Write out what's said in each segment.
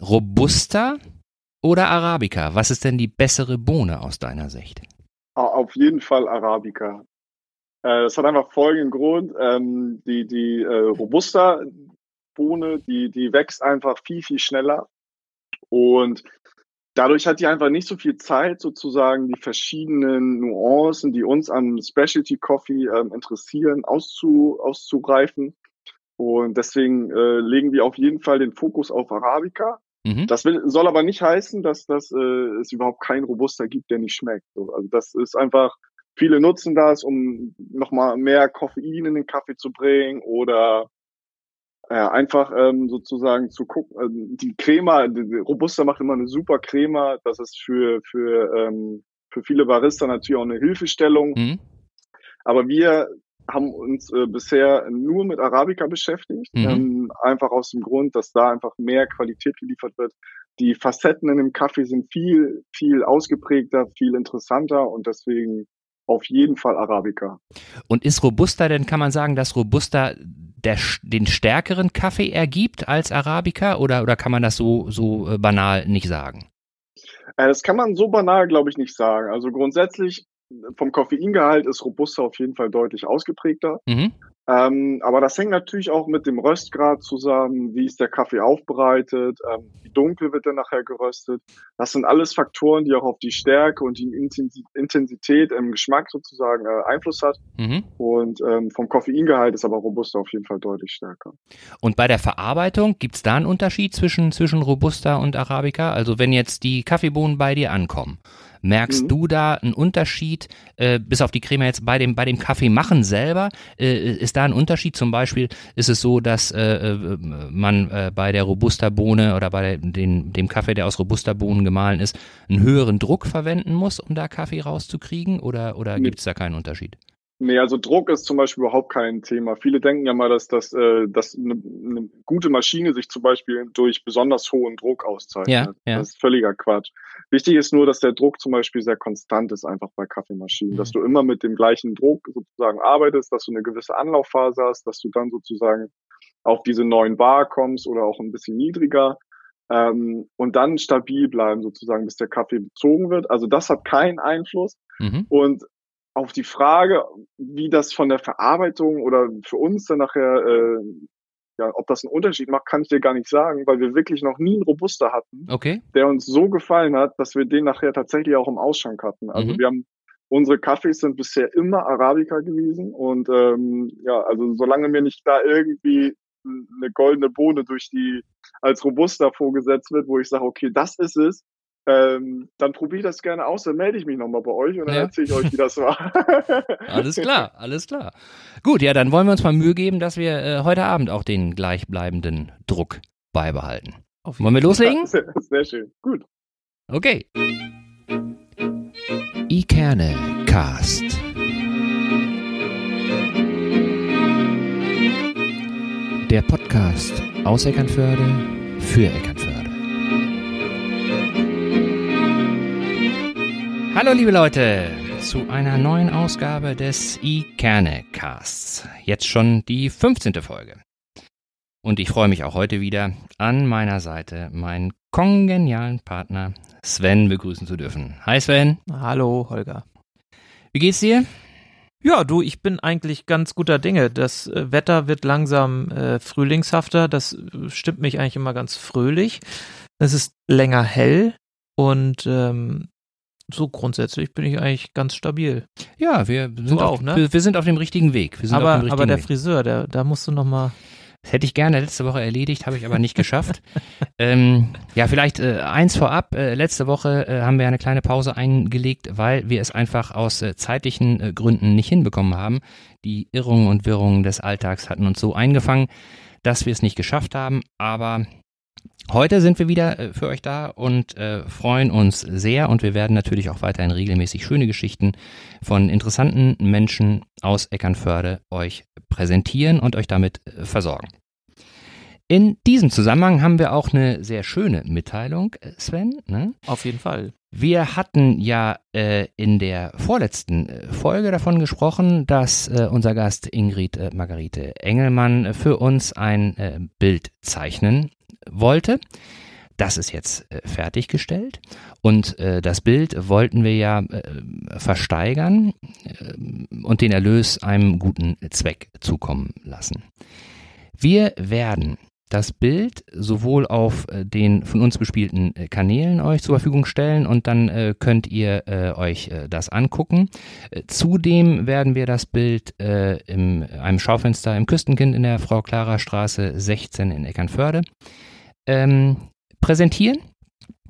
Robusta oder Arabica? Was ist denn die bessere Bohne aus deiner Sicht? Auf jeden Fall Arabica. Äh, das hat einfach folgenden Grund. Ähm, die die äh, Robusta-Bohne, die, die wächst einfach viel, viel schneller. Und dadurch hat die einfach nicht so viel Zeit, sozusagen die verschiedenen Nuancen, die uns an Specialty Coffee ähm, interessieren, auszu, auszugreifen. Und deswegen äh, legen wir auf jeden Fall den Fokus auf Arabica. Mhm. Das will, soll aber nicht heißen, dass, dass äh, es überhaupt keinen Robuster gibt, der nicht schmeckt. Also das ist einfach, viele nutzen das, um nochmal mehr Koffein in den Kaffee zu bringen oder ja, einfach ähm, sozusagen zu gucken, äh, die Crema, die Robusta macht immer eine super Crema, das ist für, für, ähm, für viele Barista natürlich auch eine Hilfestellung. Mhm. Aber wir haben uns äh, bisher nur mit Arabica beschäftigt, mhm. ähm, einfach aus dem Grund, dass da einfach mehr Qualität geliefert wird. Die Facetten in dem Kaffee sind viel, viel ausgeprägter, viel interessanter und deswegen auf jeden Fall Arabica. Und ist Robusta denn, kann man sagen, dass Robusta der, den stärkeren Kaffee ergibt als Arabica oder, oder kann man das so, so äh, banal nicht sagen? Äh, das kann man so banal, glaube ich, nicht sagen. Also grundsätzlich vom Koffeingehalt ist Robusta auf jeden Fall deutlich ausgeprägter. Mhm. Ähm, aber das hängt natürlich auch mit dem Röstgrad zusammen. Wie ist der Kaffee aufbereitet? Ähm, wie dunkel wird er nachher geröstet? Das sind alles Faktoren, die auch auf die Stärke und die Intensität im Geschmack sozusagen äh, Einfluss hat. Mhm. Und ähm, vom Koffeingehalt ist aber Robusta auf jeden Fall deutlich stärker. Und bei der Verarbeitung gibt es da einen Unterschied zwischen, zwischen Robusta und Arabica? Also wenn jetzt die Kaffeebohnen bei dir ankommen, Merkst mhm. du da einen Unterschied, äh, bis auf die Creme jetzt bei dem, bei dem Kaffee machen selber? Äh, ist da ein Unterschied? Zum Beispiel ist es so, dass äh, äh man äh, bei der Robusta-Bohne oder bei den, dem Kaffee, der aus Robusta-Bohnen gemahlen ist, einen höheren Druck verwenden muss, um da Kaffee rauszukriegen? Oder, oder gibt es da keinen Unterschied? Nee, also Druck ist zum Beispiel überhaupt kein Thema. Viele denken ja mal, dass, dass, äh, dass eine, eine gute Maschine sich zum Beispiel durch besonders hohen Druck auszeichnet. Ja, ja. Das ist völliger Quatsch. Wichtig ist nur, dass der Druck zum Beispiel sehr konstant ist, einfach bei Kaffeemaschinen. Mhm. Dass du immer mit dem gleichen Druck sozusagen arbeitest, dass du eine gewisse Anlaufphase hast, dass du dann sozusagen auf diese neuen Bar kommst oder auch ein bisschen niedriger. Ähm, und dann stabil bleiben sozusagen, bis der Kaffee bezogen wird. Also das hat keinen Einfluss. Mhm. Und auf die Frage, wie das von der Verarbeitung oder für uns dann nachher, äh, ja, ob das einen Unterschied macht, kann ich dir gar nicht sagen, weil wir wirklich noch nie einen Robuster hatten, okay. der uns so gefallen hat, dass wir den nachher tatsächlich auch im Ausschank hatten. Also mhm. wir haben unsere Kaffees sind bisher immer Arabica gewesen und ähm, ja, also solange mir nicht da irgendwie eine goldene Bohne durch die als Robuster vorgesetzt wird, wo ich sage, okay, das ist es, ähm, dann probiere ich das gerne aus, dann melde ich mich nochmal bei euch und dann ja. erzähle ich euch, wie das war. alles klar, alles klar. Gut, ja, dann wollen wir uns mal Mühe geben, dass wir äh, heute Abend auch den gleichbleibenden Druck beibehalten. Wollen wir loslegen? Sehr, sehr schön, gut. Okay. Ikerne Cast. Der Podcast aus Eckernförde für Eckernförde. Hallo liebe Leute zu einer neuen Ausgabe des iKerne-Casts. Jetzt schon die 15. Folge. Und ich freue mich auch heute wieder an meiner Seite meinen kongenialen Partner Sven begrüßen zu dürfen. Hi Sven. Hallo Holger. Wie geht's dir? Ja, du, ich bin eigentlich ganz guter Dinge. Das äh, Wetter wird langsam äh, frühlingshafter. Das äh, stimmt mich eigentlich immer ganz fröhlich. Es ist länger hell und ähm, so grundsätzlich bin ich eigentlich ganz stabil. Ja, wir sind, du auch, auf, ne? wir, wir, sind auf dem richtigen Weg. aber, aber der Weg. Friseur, der, da musst du noch mal das hätte ich gerne letzte Woche erledigt, habe ich aber nicht geschafft. ähm, ja, vielleicht äh, eins vorab. Äh, letzte Woche äh, haben wir eine kleine Pause eingelegt, weil wir es einfach aus äh, zeitlichen äh, Gründen nicht hinbekommen haben. Die Irrungen und Wirrungen des Alltags hatten uns so eingefangen, dass wir es nicht geschafft haben. Aber Heute sind wir wieder äh, für euch da und äh, freuen uns sehr und wir werden natürlich auch weiterhin regelmäßig schöne Geschichten von interessanten Menschen aus Eckernförde euch präsentieren und euch damit äh, versorgen. In diesem Zusammenhang haben wir auch eine sehr schöne Mitteilung, äh, Sven. Ne? Auf jeden Fall. Wir hatten ja äh, in der vorletzten Folge davon gesprochen, dass äh, unser Gast Ingrid äh, Margarete Engelmann für uns ein Bild zeichnen wollte. Das ist jetzt äh, fertiggestellt und äh, das Bild wollten wir ja äh, versteigern äh, und den Erlös einem guten Zweck zukommen lassen. Wir werden das Bild sowohl auf den von uns bespielten Kanälen euch zur Verfügung stellen und dann äh, könnt ihr äh, euch äh, das angucken. Zudem werden wir das Bild in einem Schaufenster im Küstenkind in der Frau Clara Straße 16 in Eckernförde ähm, präsentieren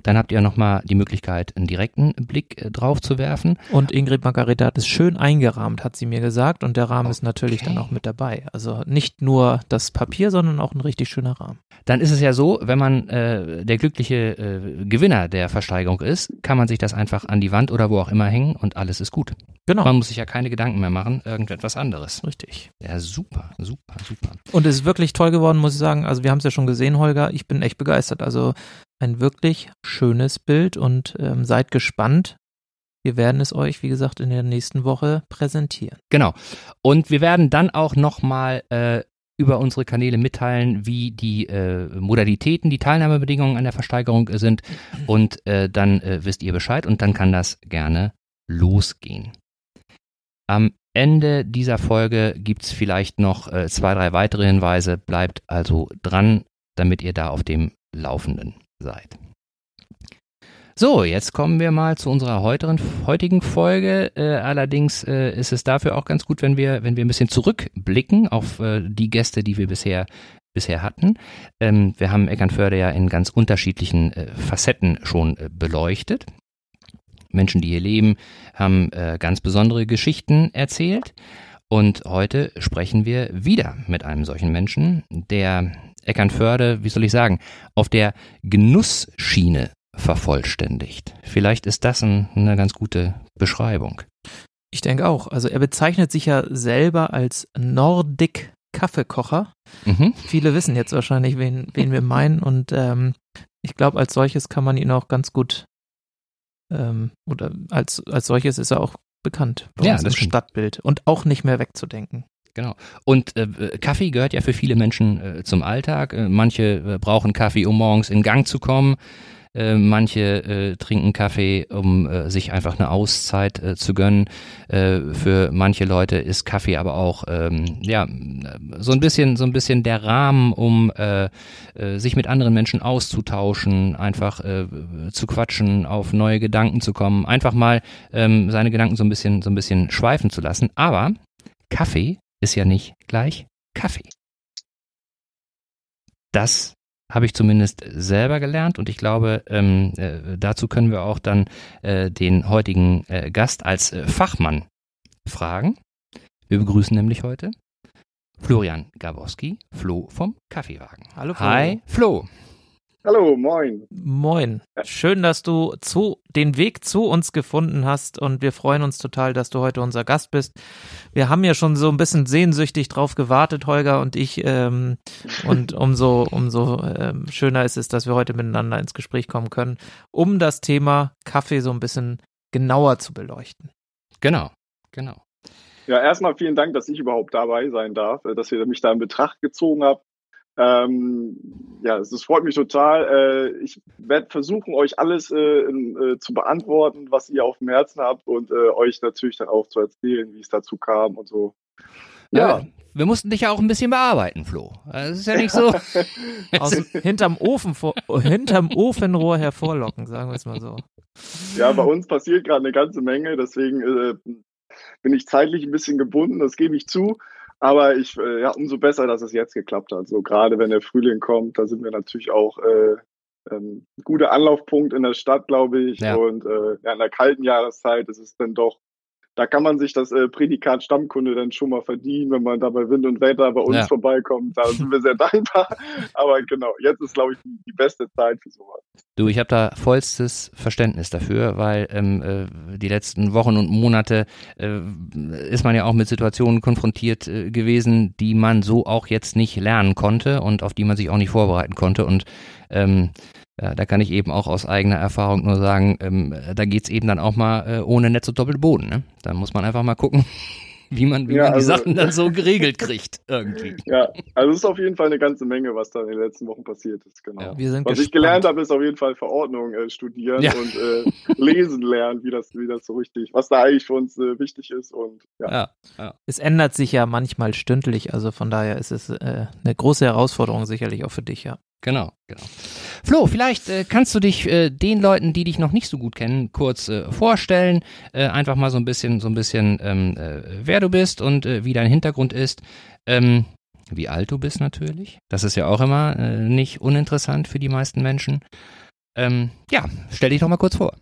dann habt ihr nochmal die Möglichkeit, einen direkten Blick äh, drauf zu werfen. Und Ingrid Margareta hat es schön eingerahmt, hat sie mir gesagt. Und der Rahmen okay. ist natürlich dann auch mit dabei. Also nicht nur das Papier, sondern auch ein richtig schöner Rahmen. Dann ist es ja so, wenn man äh, der glückliche äh, Gewinner der Versteigerung ist, kann man sich das einfach an die Wand oder wo auch immer hängen und alles ist gut. Genau. Man muss sich ja keine Gedanken mehr machen, irgendetwas anderes. Richtig. Ja, super, super, super. Und es ist wirklich toll geworden, muss ich sagen. Also wir haben es ja schon gesehen, Holger. Ich bin echt begeistert. Also ein wirklich schönes Bild und ähm, seid gespannt. Wir werden es euch, wie gesagt, in der nächsten Woche präsentieren. Genau. Und wir werden dann auch nochmal äh, über unsere Kanäle mitteilen, wie die äh, Modalitäten, die Teilnahmebedingungen an der Versteigerung sind. Und äh, dann äh, wisst ihr Bescheid und dann kann das gerne losgehen. Am Ende dieser Folge gibt es vielleicht noch äh, zwei, drei weitere Hinweise. Bleibt also dran, damit ihr da auf dem Laufenden seid. So, jetzt kommen wir mal zu unserer heutigen, heutigen Folge. Äh, allerdings äh, ist es dafür auch ganz gut, wenn wir, wenn wir ein bisschen zurückblicken auf äh, die Gäste, die wir bisher, bisher hatten. Ähm, wir haben Eckernförde ja in ganz unterschiedlichen äh, Facetten schon äh, beleuchtet. Menschen, die hier leben, haben äh, ganz besondere Geschichten erzählt. Und heute sprechen wir wieder mit einem solchen Menschen, der Eckernförde, wie soll ich sagen, auf der Genussschiene vervollständigt. Vielleicht ist das ein, eine ganz gute Beschreibung. Ich denke auch. Also er bezeichnet sich ja selber als Nordic Kaffeekocher. Mhm. Viele wissen jetzt wahrscheinlich, wen, wen wir meinen. Und ähm, ich glaube, als solches kann man ihn auch ganz gut ähm, oder als, als solches ist er auch bekannt bei ja, uns das im Stadtbild und auch nicht mehr wegzudenken. Genau. Und äh, Kaffee gehört ja für viele Menschen äh, zum Alltag. Äh, manche äh, brauchen Kaffee, um morgens in Gang zu kommen. Äh, manche äh, trinken Kaffee, um sich einfach eine Auszeit zu gönnen. Für manche Leute ist Kaffee aber auch ähm, ja so ein bisschen so ein bisschen der Rahmen, um sich mit anderen Menschen auszutauschen, einfach zu quatschen, auf neue Gedanken zu kommen, einfach mal ähm, seine Gedanken so ein bisschen so ein bisschen schweifen zu lassen. Aber Kaffee ist ja nicht gleich Kaffee. Das habe ich zumindest selber gelernt und ich glaube, ähm, äh, dazu können wir auch dann äh, den heutigen äh, Gast als äh, Fachmann fragen. Wir begrüßen nämlich heute Florian Gawowski, Flo vom Kaffeewagen. Hallo Flo. Hi Flo. Hallo, moin. Moin. Schön, dass du zu, den Weg zu uns gefunden hast und wir freuen uns total, dass du heute unser Gast bist. Wir haben ja schon so ein bisschen sehnsüchtig drauf gewartet, Holger und ich. Ähm, und umso, umso ähm, schöner ist es, dass wir heute miteinander ins Gespräch kommen können, um das Thema Kaffee so ein bisschen genauer zu beleuchten. Genau, genau. Ja, erstmal vielen Dank, dass ich überhaupt dabei sein darf, dass ihr mich da in Betracht gezogen habt. Ähm, ja, es, es, freut mich total. Äh, ich werde versuchen, euch alles äh, in, äh, zu beantworten, was ihr auf dem Herzen habt und äh, euch natürlich dann auch zu erzählen, wie es dazu kam und so. Ja. ja. Wir mussten dich ja auch ein bisschen bearbeiten, Flo. Das ist ja nicht so. Aus, hinterm, Ofen vor, hinterm Ofenrohr hervorlocken, sagen wir es mal so. Ja, bei uns passiert gerade eine ganze Menge, deswegen äh, bin ich zeitlich ein bisschen gebunden, das gebe ich zu. Aber ich, äh, ja, umso besser, dass es jetzt geklappt hat. So gerade wenn der Frühling kommt, da sind wir natürlich auch äh, ein guter Anlaufpunkt in der Stadt, glaube ich. Ja. Und äh, ja, in der kalten Jahreszeit ist es dann doch da kann man sich das äh, Prädikat Stammkunde dann schon mal verdienen, wenn man da bei Wind und Wetter bei uns ja. vorbeikommt. Da sind wir sehr dankbar. Aber genau, jetzt ist, glaube ich, die beste Zeit für sowas. Du, ich habe da vollstes Verständnis dafür, weil ähm, äh, die letzten Wochen und Monate äh, ist man ja auch mit Situationen konfrontiert äh, gewesen, die man so auch jetzt nicht lernen konnte und auf die man sich auch nicht vorbereiten konnte. Und ähm, ja, da kann ich eben auch aus eigener Erfahrung nur sagen, ähm, da geht's eben dann auch mal äh, ohne Netz und Doppelboden. Ne? Da muss man einfach mal gucken, wie man, wie Ja, man die also- Sachen dann so geregelt kriegt irgendwie. Ja, also es ist auf jeden Fall eine ganze Menge, was da in den letzten Wochen passiert ist, genau. Ja. Wir sind Was ich gespannt. gelernt habe, ist auf jeden Fall Verordnung äh, studieren Ja. und äh, lesen lernen, wie das, wie das so richtig, was da eigentlich für uns äh, wichtig ist und ja. Ja, Es ändert sich ja manchmal stündlich, also von daher ist es äh, eine große Herausforderung sicherlich auch für dich, ja. Genau, genau. Flo, vielleicht äh, kannst du dich äh, den Leuten, die dich noch nicht so gut kennen, kurz äh, vorstellen, äh, einfach mal so ein bisschen, so ein bisschen, ähm, äh, wer du bist und äh, wie dein Hintergrund ist. Ähm, wie alt du bist natürlich. Das ist ja auch immer äh, nicht uninteressant für die meisten Menschen. Ähm, ja, stell dich doch mal kurz vor.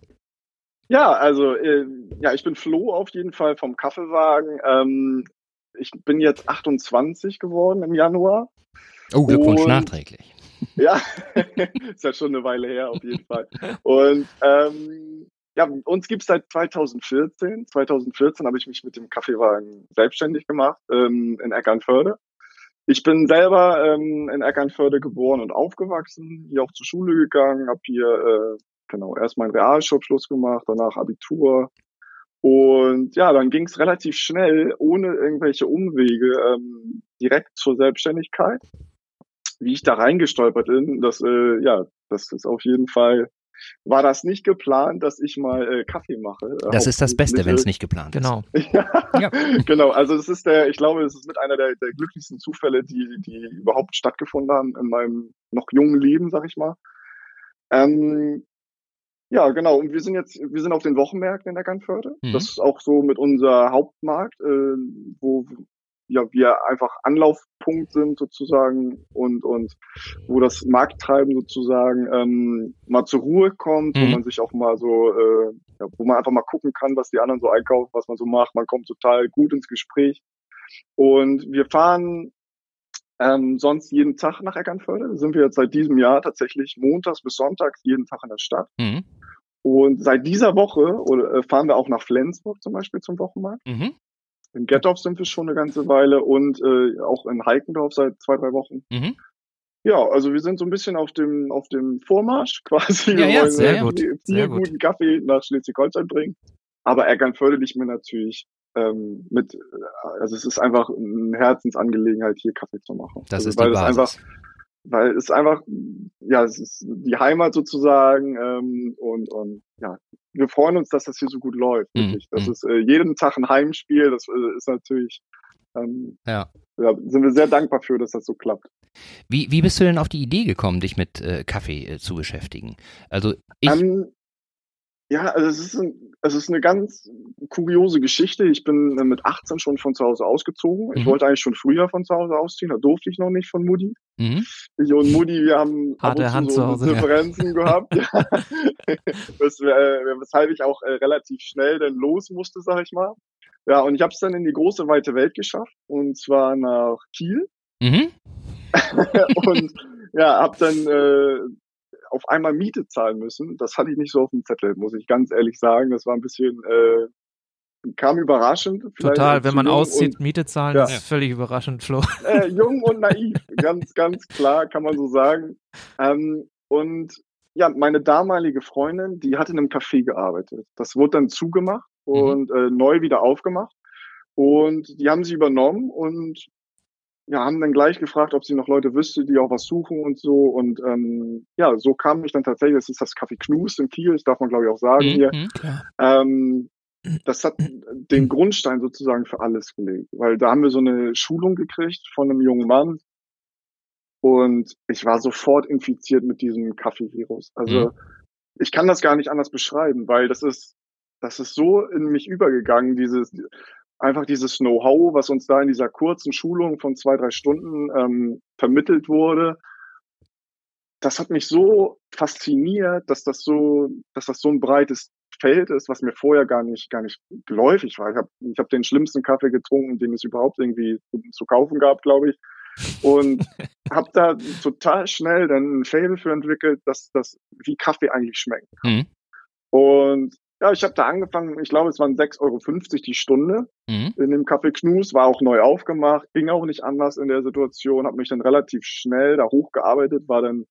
Ja, also äh, ja, ich bin Flo auf jeden Fall vom Kaffeewagen. Ähm, ich bin jetzt 28 geworden im Januar. Oh, Glückwunsch Und- nachträglich. Ja, ist ja schon eine Weile her auf jeden Fall. Und ähm, ja, uns gibt's seit 2014. 2014 habe ich mich mit dem Kaffeewagen selbstständig gemacht ähm, in Eckernförde. Ich bin selber ähm, in Eckernförde geboren und aufgewachsen, hier auch zur Schule gegangen, habe hier äh, genau erst meinen Realschulabschluss gemacht, danach Abitur. Und ja, dann ging's relativ schnell, ohne irgendwelche Umwege, ähm, direkt zur Selbstständigkeit wie ich da reingestolpert bin, das, äh, ja, das ist auf jeden Fall, war das nicht geplant, dass ich mal äh, Kaffee mache. Äh, Das ist das Beste, wenn es nicht geplant Genau. ja, Ja. genau. Also das ist der, ich glaube, das ist mit einer der, der glücklichsten Zufälle, die, die überhaupt stattgefunden haben in meinem noch jungen Leben, sag ich mal. Ähm, ja, genau. Und wir sind jetzt, wir sind auf den Wochenmärkten in Eckernförde. Mhm. Das ist auch so mit unser Hauptmarkt, äh, wo ja wir einfach Anlaufpunkt sind sozusagen und und wo das Markttreiben sozusagen ähm, mal zur Ruhe kommt, wo Mhm. man sich auch mal so, äh, ja, wo man einfach mal gucken kann, was die anderen so einkaufen, was man so macht. Man kommt total gut ins Gespräch. Und wir fahren ähm, sonst jeden Tag nach Eckernförde. Sind wir jetzt seit diesem Jahr tatsächlich montags bis sonntags jeden Tag in der Stadt. Mhm. Und seit dieser Woche oder, äh, fahren wir auch nach Flensburg zum Beispiel zum Wochenmarkt. Mhm. In Gettorf sind wir schon eine ganze Weile und äh, auch in Heikendorf seit zwei, drei Wochen. Mhm. Ja, also wir sind so ein bisschen auf dem auf dem Vormarsch quasi. Ja, wir ja, sehr gut, viel, sehr viel gut. guten Kaffee nach Schleswig-Holstein bringen. Aber Eckernförde liegt mir natürlich ähm, mit, äh, also es ist einfach eine Herzensangelegenheit, hier Kaffee zu machen. Das also, ist weil die Basis. einfach, weil es einfach, ja, es ist die Heimat sozusagen ähm, und und ja, wir freuen uns, dass das hier so gut läuft. Mhm, Wirklich. Das mhm. ist äh, jeden Tag ein Heimspiel. Das äh, ist natürlich, ähm, Ja. ja, sind wir sehr dankbar für, dass das so klappt. Wie, wie bist du denn auf die Idee gekommen, dich mit äh, Kaffee äh, zu beschäftigen? Also ich, Ähm, ja, also es ist, ein, es ist eine ganz kuriose Geschichte. Ich bin äh, mit 18 schon von zu Hause ausgezogen. Ich Mhm. wollte eigentlich schon früher von zu Hause ausziehen, da durfte ich noch nicht von Mutti. Mhm. Ich und Mutti, wir haben ab Harte und Hand zu zu so Hause, ja. Differenzen gehabt, ja. Wes- äh, weshalb ich auch äh, relativ schnell dann los musste, sag ich mal. Ja, und ich habe es dann in die große weite Welt geschafft und zwar nach Kiel Mhm. und ja, habe dann äh, auf einmal Miete zahlen müssen. Das hatte ich nicht so auf dem Zettel, muss ich ganz ehrlich sagen. Das war ein bisschen äh, kam überraschend. Total, wenn man auszieht, Miete zahlen, Ja. ist völlig überraschend, Flo. Und, äh, jung und naiv, ganz, ganz klar, kann man so sagen. Ähm, und ja, meine damalige Freundin, die hat in einem Café gearbeitet. Das wurde dann zugemacht und äh, neu wieder aufgemacht. Und die haben sie übernommen und ja, haben dann gleich gefragt, ob sie noch Leute wüsste, die auch was suchen und so. Und ähm, ja, so kam ich dann tatsächlich, das ist das Café Knus in Kiel, das darf man glaube ich auch sagen hier. Mhm. Ähm, das hat den Grundstein sozusagen für alles gelegt, weil da haben wir so eine Schulung gekriegt von einem jungen Mann und ich war sofort infiziert mit diesem Kaffee-Virus. Also ich kann das gar nicht anders beschreiben, weil das ist, das ist so in mich übergegangen, dieses einfach dieses Know-how, was uns da in dieser kurzen Schulung von zwei, drei Stunden ähm, vermittelt wurde. Das hat mich so fasziniert, dass das so, dass das so ein breites Feld ist, was mir vorher gar nicht, gar nicht geläufig war. Ich habe ich hab den schlimmsten Kaffee getrunken, den es überhaupt irgendwie zu, zu kaufen gab, glaube ich. Und habe da total schnell dann ein Fable für entwickelt, dass das wie Kaffee eigentlich schmeckt. Mhm. Und ja, ich habe da angefangen, ich glaube, es waren 6,50 Euro die Stunde Mhm. in dem Café Knus, war auch neu aufgemacht, ging auch nicht anders in der Situation, habe mich dann relativ schnell da hochgearbeitet, war dann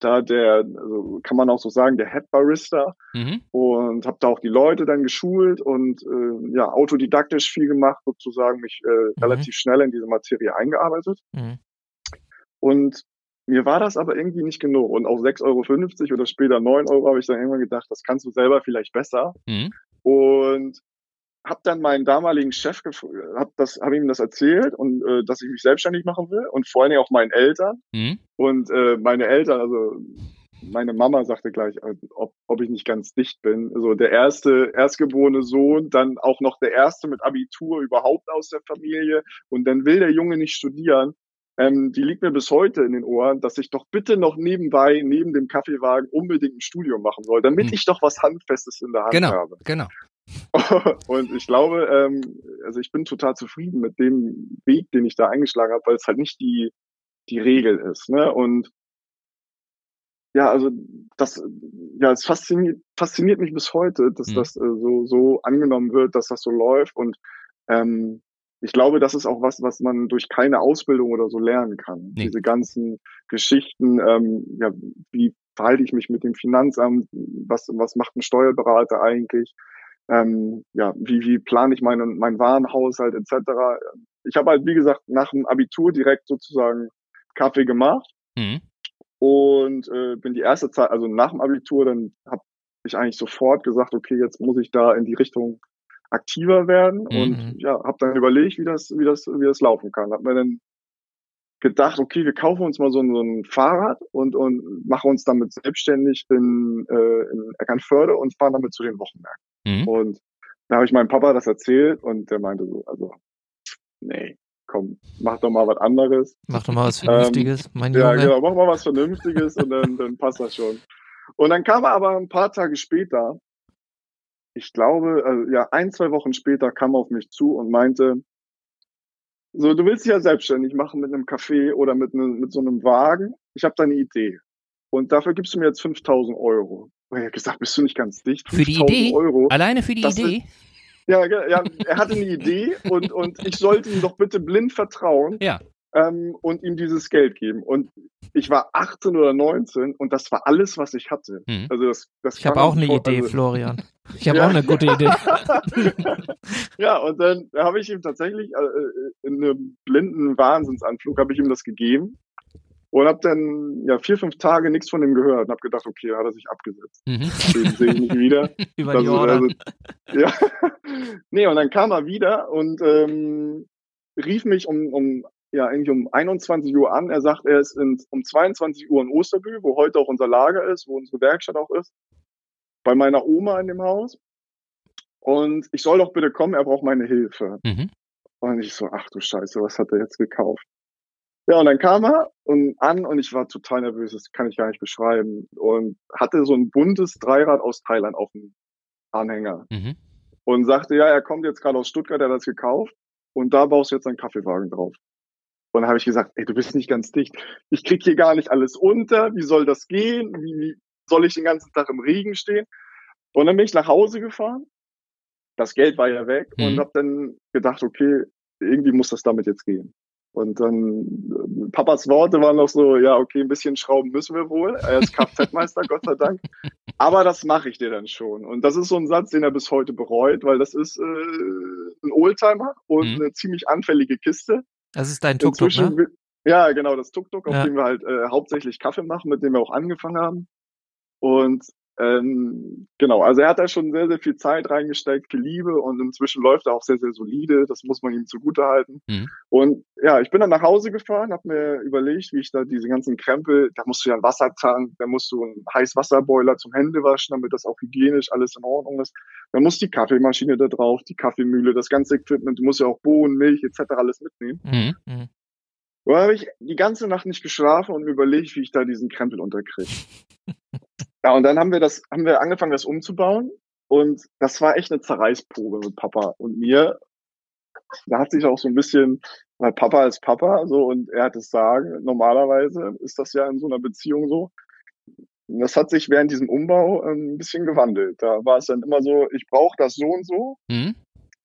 da der, also kann man auch so sagen, der Head Barista Mhm. und habe da auch die Leute dann geschult und äh, ja autodidaktisch viel gemacht, sozusagen mich äh, relativ schnell in diese Materie eingearbeitet. Mhm. Und mir war das aber irgendwie nicht genug. Und auf 6,50 Euro oder später 9 Euro habe ich dann irgendwann gedacht, das kannst du selber vielleicht besser. Mhm. Und habe dann meinen damaligen Chef, habe das, habe ihm das erzählt und äh, dass ich mich selbstständig machen will und vor allen Dingen auch meinen Eltern. Mhm. Und äh, meine Eltern, also meine Mama sagte gleich, äh, ob, ob ich nicht ganz dicht bin. Also der erste, erstgeborene Sohn, dann auch noch der erste mit Abitur überhaupt aus der Familie und dann will der Junge nicht studieren. Ähm, die liegt mir bis heute in den Ohren, dass ich doch bitte noch nebenbei, neben dem Kaffeewagen, unbedingt ein Studium machen soll, damit Hm. ich doch was Handfestes in der Hand Genau, habe. genau. Und ich glaube, ähm, also ich bin total zufrieden mit dem Weg, den ich da eingeschlagen habe, weil es halt nicht die, die Regel ist. Ne? Und ja, also das, ja, es fasziniert, fasziniert mich bis heute, dass Mhm. das äh, so, so angenommen wird, dass das so läuft. Und ähm, ich glaube, das ist auch was, was man durch keine Ausbildung oder so lernen kann. Nee. Diese ganzen Geschichten, ähm, ja, wie verhalte ich mich mit dem Finanzamt, was, was macht ein Steuerberater eigentlich? Ähm, ja, wie, wie plane ich meinen, meinen Warenhaushalt etc. Ich habe halt, wie gesagt, nach dem Abitur direkt sozusagen Kaffee gemacht Mhm. und äh, bin die erste Zeit, also nach dem Abitur, dann habe ich eigentlich sofort gesagt, okay, jetzt muss ich da in die Richtung aktiver werden Mhm. und ja, habe dann überlegt, wie das, wie das, wie das laufen kann. Hab mir dann gedacht, okay, wir kaufen uns mal so ein, so ein Fahrrad und, und machen uns damit selbstständig in, äh, in Eckernförde und fahren damit zu den Wochenmärkten. Mhm. Und da habe ich meinem Papa das erzählt und der meinte so, also, nee, komm, mach doch mal was anderes. Mach doch mal was Ähm, Vernünftiges, mein Ja, Junge. genau, mach mal was Vernünftiges und dann, dann passt das schon. Und dann kam er aber ein paar Tage später, ich glaube, also, ja, ein, zwei Wochen später kam er auf mich zu und meinte, so, du willst dich ja selbstständig machen mit einem Café oder mit, einem, mit so einem Wagen. Ich habe da eine Idee. Und dafür gibst du mir jetzt 5000 Euro. Und er hat gesagt, bist du nicht ganz dicht? Für die 5000 Idee? Euro. Alleine für die Idee? Ja, ge- ja, er hatte eine Idee und, und ich sollte ihm doch bitte blind vertrauen Ja. Ähm, und ihm dieses Geld geben. Und ich war 18 oder 19 und das war alles, was ich hatte. Mhm. Also das, das Ich habe auch eine vor- Idee, also, Florian. Ich habe Ja. auch eine gute Idee. ja, und dann habe ich ihm tatsächlich äh, äh, in einem blinden Wahnsinnsanflug habe ich ihm das gegeben und habe dann ja vier, fünf Tage nichts von ihm gehört und habe gedacht, okay, da hat er sich abgesetzt. Mhm. Den sehe ich nicht wieder. Über die Also, Order. also, ja. nee, und dann kam er wieder und ähm, rief mich um, um ja eigentlich um 21 Uhr an. Er sagt, er ist in, um 22 Uhr in Osterbühl, wo heute auch unser Lager ist, wo unsere Werkstatt auch ist, bei meiner Oma in dem Haus. Und ich soll doch bitte kommen, er braucht meine Hilfe. Mhm. Und ich so, ach du Scheiße, was hat er jetzt gekauft? Ja, und dann kam er und an und ich war total nervös, das kann ich gar nicht beschreiben. Und hatte so ein buntes Dreirad aus Thailand auf dem Anhänger Mhm. und sagte, ja, er kommt jetzt gerade aus Stuttgart, er hat das gekauft und da baust du jetzt einen Kaffeewagen drauf. Und dann habe ich gesagt, ey, du bist nicht ganz dicht. Ich krieg hier gar nicht alles unter. Wie soll das gehen? Wie, soll ich den ganzen Tag im Regen stehen? Und dann bin ich nach Hause gefahren. Das Geld war ja weg Mhm. und habe dann gedacht, okay, irgendwie muss das damit jetzt gehen. Und dann äh, Papas Worte waren noch so, ja, okay, ein bisschen schrauben müssen wir wohl. Er ist Kfz-Meister, Gott sei Dank. Aber das mache ich dir dann schon. Und das ist so ein Satz, den er bis heute bereut, weil das ist äh, ein Oldtimer und Mhm. eine ziemlich anfällige Kiste. Das ist dein Tuk-Tuk, ne? ja, genau, das Tuk-Tuk, auf Ja. dem wir halt äh, hauptsächlich Kaffee machen, mit dem wir auch angefangen haben. Und ähm, genau, also er hat da schon sehr, sehr viel Zeit reingesteckt, viel Liebe und inzwischen läuft er auch sehr, sehr solide. Das muss man ihm zugutehalten. Mhm. Und ja, ich bin dann nach Hause gefahren, habe mir überlegt, wie ich da diese ganzen Krempel, da musst du ja einen Wassertank, da musst du einen Heißwasserboiler zum Händewaschen, damit das auch hygienisch alles in Ordnung ist. Dann muss die Kaffeemaschine da drauf, die Kaffeemühle, das ganze Equipment, du musst ja auch Bohnen, Milch etc. alles mitnehmen. Mhm. Mhm. Und dann habe ich die ganze Nacht nicht geschlafen und mir überlegt, wie ich da diesen Krempel unterkriege. ja, und dann haben wir das, haben wir angefangen, das umzubauen. Und das war echt eine Zerreißprobe mit Papa und mir. Da hat sich auch so ein bisschen, weil Papa ist Papa, so, und er hat es sagen. Normalerweise ist das ja in so einer Beziehung so. Und das hat sich während diesem Umbau ähm, ein bisschen gewandelt. Da war es dann immer so, ich brauche das so und so. Mhm.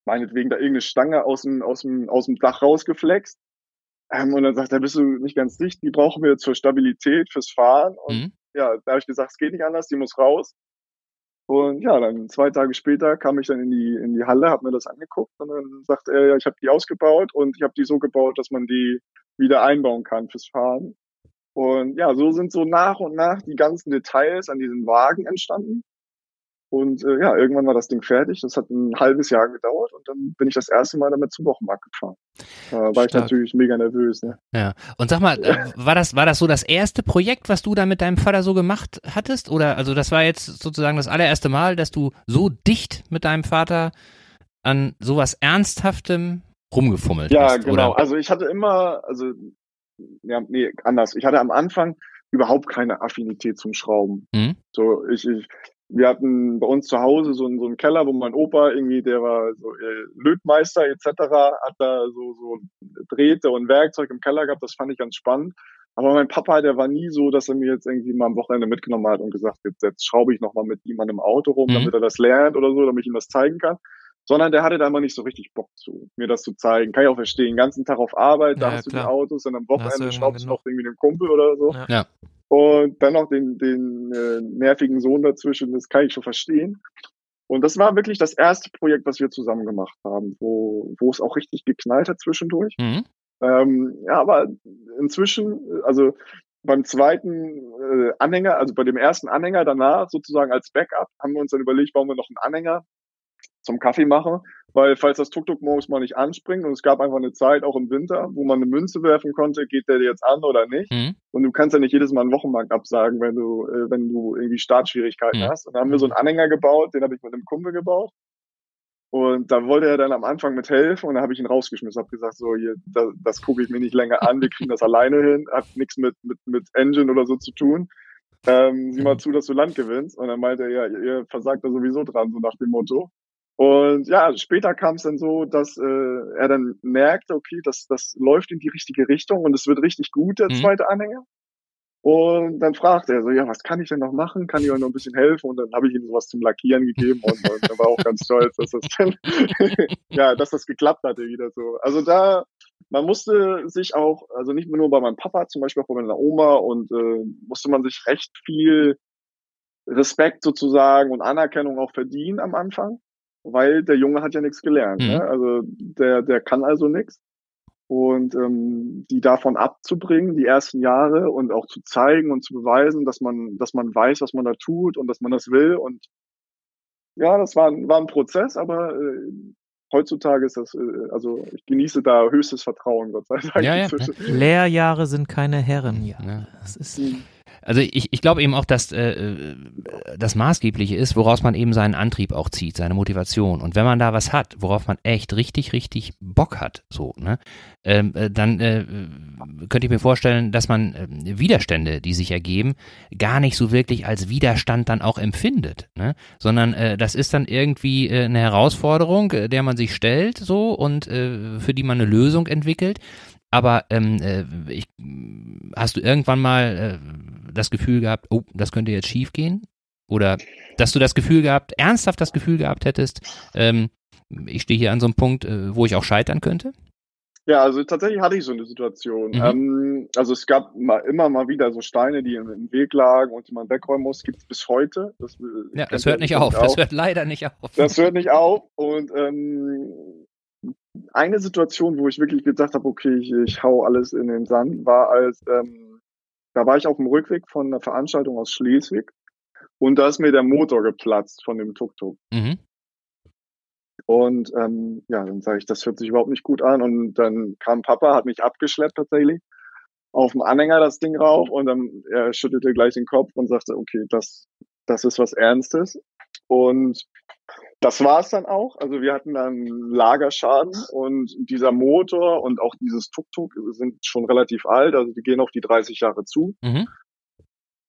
Meinetwegen da irgendeine Stange aus dem, aus dem, aus dem Dach rausgeflext. Ähm, und dann sagt er, bist du nicht ganz dicht, die brauchen wir zur Stabilität, fürs Fahren. Und Mhm. Ja, da habe ich gesagt, es geht nicht anders, die muss raus. Und ja, dann zwei Tage später kam ich dann in die, in die Halle, habe mir das angeguckt und dann sagt er, ja, ich habe die ausgebaut und ich habe die so gebaut, dass man die wieder einbauen kann fürs Fahren. Und ja, so sind so nach und nach die ganzen Details an diesem Wagen entstanden. Und äh, ja, irgendwann war das Ding fertig. Das hat ein halbes Jahr gedauert und dann bin ich das erste Mal damit zum Wochenmarkt gefahren. Da war Stark. ich natürlich mega nervös. Ne? Ja. Und sag mal, äh, war das war das so das erste Projekt, was du da mit deinem Vater so gemacht hattest? Oder also das war jetzt sozusagen das allererste Mal, dass du so dicht mit deinem Vater an sowas Ernsthaftem rumgefummelt ja, hast? Ja, genau. Oder? Also ich hatte immer, also ja, nee, anders. Ich hatte am Anfang überhaupt keine Affinität zum Schrauben. Mhm. So, ich, ich, wir hatten bei uns zu Hause so, so einen Keller, wo mein Opa irgendwie, der war so äh, Lötmeister etc., hat da so, so Drähte und Werkzeug im Keller gehabt, das fand ich ganz spannend. Aber mein Papa, der war nie so, dass er mir jetzt irgendwie mal am Wochenende mitgenommen hat und gesagt, jetzt, jetzt schraube ich nochmal mit ihm an einem Auto rum, mhm. damit er das lernt oder so, damit ich ihm das zeigen kann. Sondern der hatte da immer nicht so richtig Bock zu, mir das zu zeigen. Kann ich auch verstehen. Den ganzen Tag auf Arbeit, da ja, hast klar. du die Autos und am Wochenende schraubst du noch irgendwie einen Kumpel oder so. Ja. Und dann noch den, den äh, nervigen Sohn dazwischen, das kann ich schon verstehen. Und das war wirklich das erste Projekt, was wir zusammen gemacht haben, wo, wo es auch richtig geknallt hat zwischendurch. Mhm. Ähm, ja, aber inzwischen, also beim zweiten äh, Anhänger, also bei dem ersten Anhänger danach sozusagen als Backup, haben wir uns dann überlegt, bauen wir noch einen Anhänger zum Kaffee machen, weil falls das Tuk-Tuk morgens mal nicht anspringt und es gab einfach eine Zeit, auch im Winter, wo man eine Münze werfen konnte, geht der dir jetzt an oder nicht? Mhm. Und du kannst ja nicht jedes Mal einen Wochenmarkt absagen, wenn du, äh, wenn du irgendwie Startschwierigkeiten mhm. hast. Und dann haben wir so einen Anhänger gebaut, den habe ich mit einem Kumpel gebaut. Und da wollte er dann am Anfang mit helfen und da habe ich ihn rausgeschmissen, habe gesagt, so hier, das, das gucke ich mir nicht länger an, wir kriegen das alleine hin, hat nichts mit, mit, mit Engine oder so zu tun. Ähm, sieh mal mhm. zu, dass du Land gewinnst. Und dann meinte er, ja, ihr versagt da sowieso dran, so nach dem Motto. Und ja, später kam es dann so, dass äh, er dann merkte, okay, das, das läuft in die richtige Richtung und es wird richtig gut, der mhm. zweite Anhänger. Und dann fragte er so, ja, was kann ich denn noch machen? Kann ich euch noch ein bisschen helfen? Und dann habe ich ihm sowas zum Lackieren gegeben und, und er war auch ganz stolz, dass das dann, ja, dass das geklappt hatte wieder so. Also da, man musste sich auch, also nicht nur bei meinem Papa, zum Beispiel auch bei meiner Oma und äh, musste man sich recht viel Respekt sozusagen und Anerkennung auch verdienen am Anfang weil der Junge hat ja nichts gelernt. Ne? Mhm. Ne? Also der, der kann also nichts. Und ähm, die davon abzubringen, die ersten Jahre und auch zu zeigen und zu beweisen, dass man, dass man weiß, was man da tut und dass man das will. Und ja, das war, war ein Prozess, aber äh, heutzutage ist das, äh, also ich genieße da höchstes Vertrauen, Gott sei Dank. Ja, ja. Lehrjahre sind keine Herren. Ja, das ist. Mhm. Also ich, ich glaube eben auch, dass äh, äh, das Maßgebliche ist, woraus man eben seinen Antrieb auch zieht, seine Motivation. Und wenn man da was hat, worauf man echt richtig, richtig Bock hat, so, ne, ähm, äh, dann äh, könnte ich mir vorstellen, dass man äh, Widerstände, die sich ergeben, gar nicht so wirklich als Widerstand dann auch empfindet, ne? sondern äh, das ist dann irgendwie äh, eine Herausforderung, äh, der man sich stellt, so und äh, für die man eine Lösung entwickelt. Aber ähm, äh, ich, hast du irgendwann mal äh, das Gefühl gehabt, oh, das könnte jetzt schief gehen? Oder dass du das Gefühl gehabt, ernsthaft das Gefühl gehabt hättest, ähm, ich stehe hier an so einem Punkt, äh, wo ich auch scheitern könnte? Ja, also tatsächlich hatte ich so eine Situation. Mhm. Ähm, also es gab mal, immer mal wieder so Steine, die im, im Weg lagen und die man wegräumen muss. Gibt es bis heute. Das, äh, ja, das hört nicht auf. auf. Das hört leider nicht auf. Das hört nicht auf. Und ähm, eine Situation, wo ich wirklich gedacht habe, okay, ich, ich hau alles in den Sand, war als, ähm, da war ich auf dem Rückweg von einer Veranstaltung aus Schleswig und da ist mir der Motor geplatzt von dem Tuk-Tuk. Mhm. Und ähm, ja, dann sage ich, das hört sich überhaupt nicht gut an. Und dann kam Papa, hat mich abgeschleppt tatsächlich, auf dem Anhänger das Ding rauf und dann er schüttelte gleich den Kopf und sagte, okay, das, das ist was Ernstes. Und das war es dann auch. Also wir hatten dann Lagerschaden und dieser Motor und auch dieses Tuk-Tuk sind schon relativ alt, also die gehen auf die 30 Jahre zu. Mhm.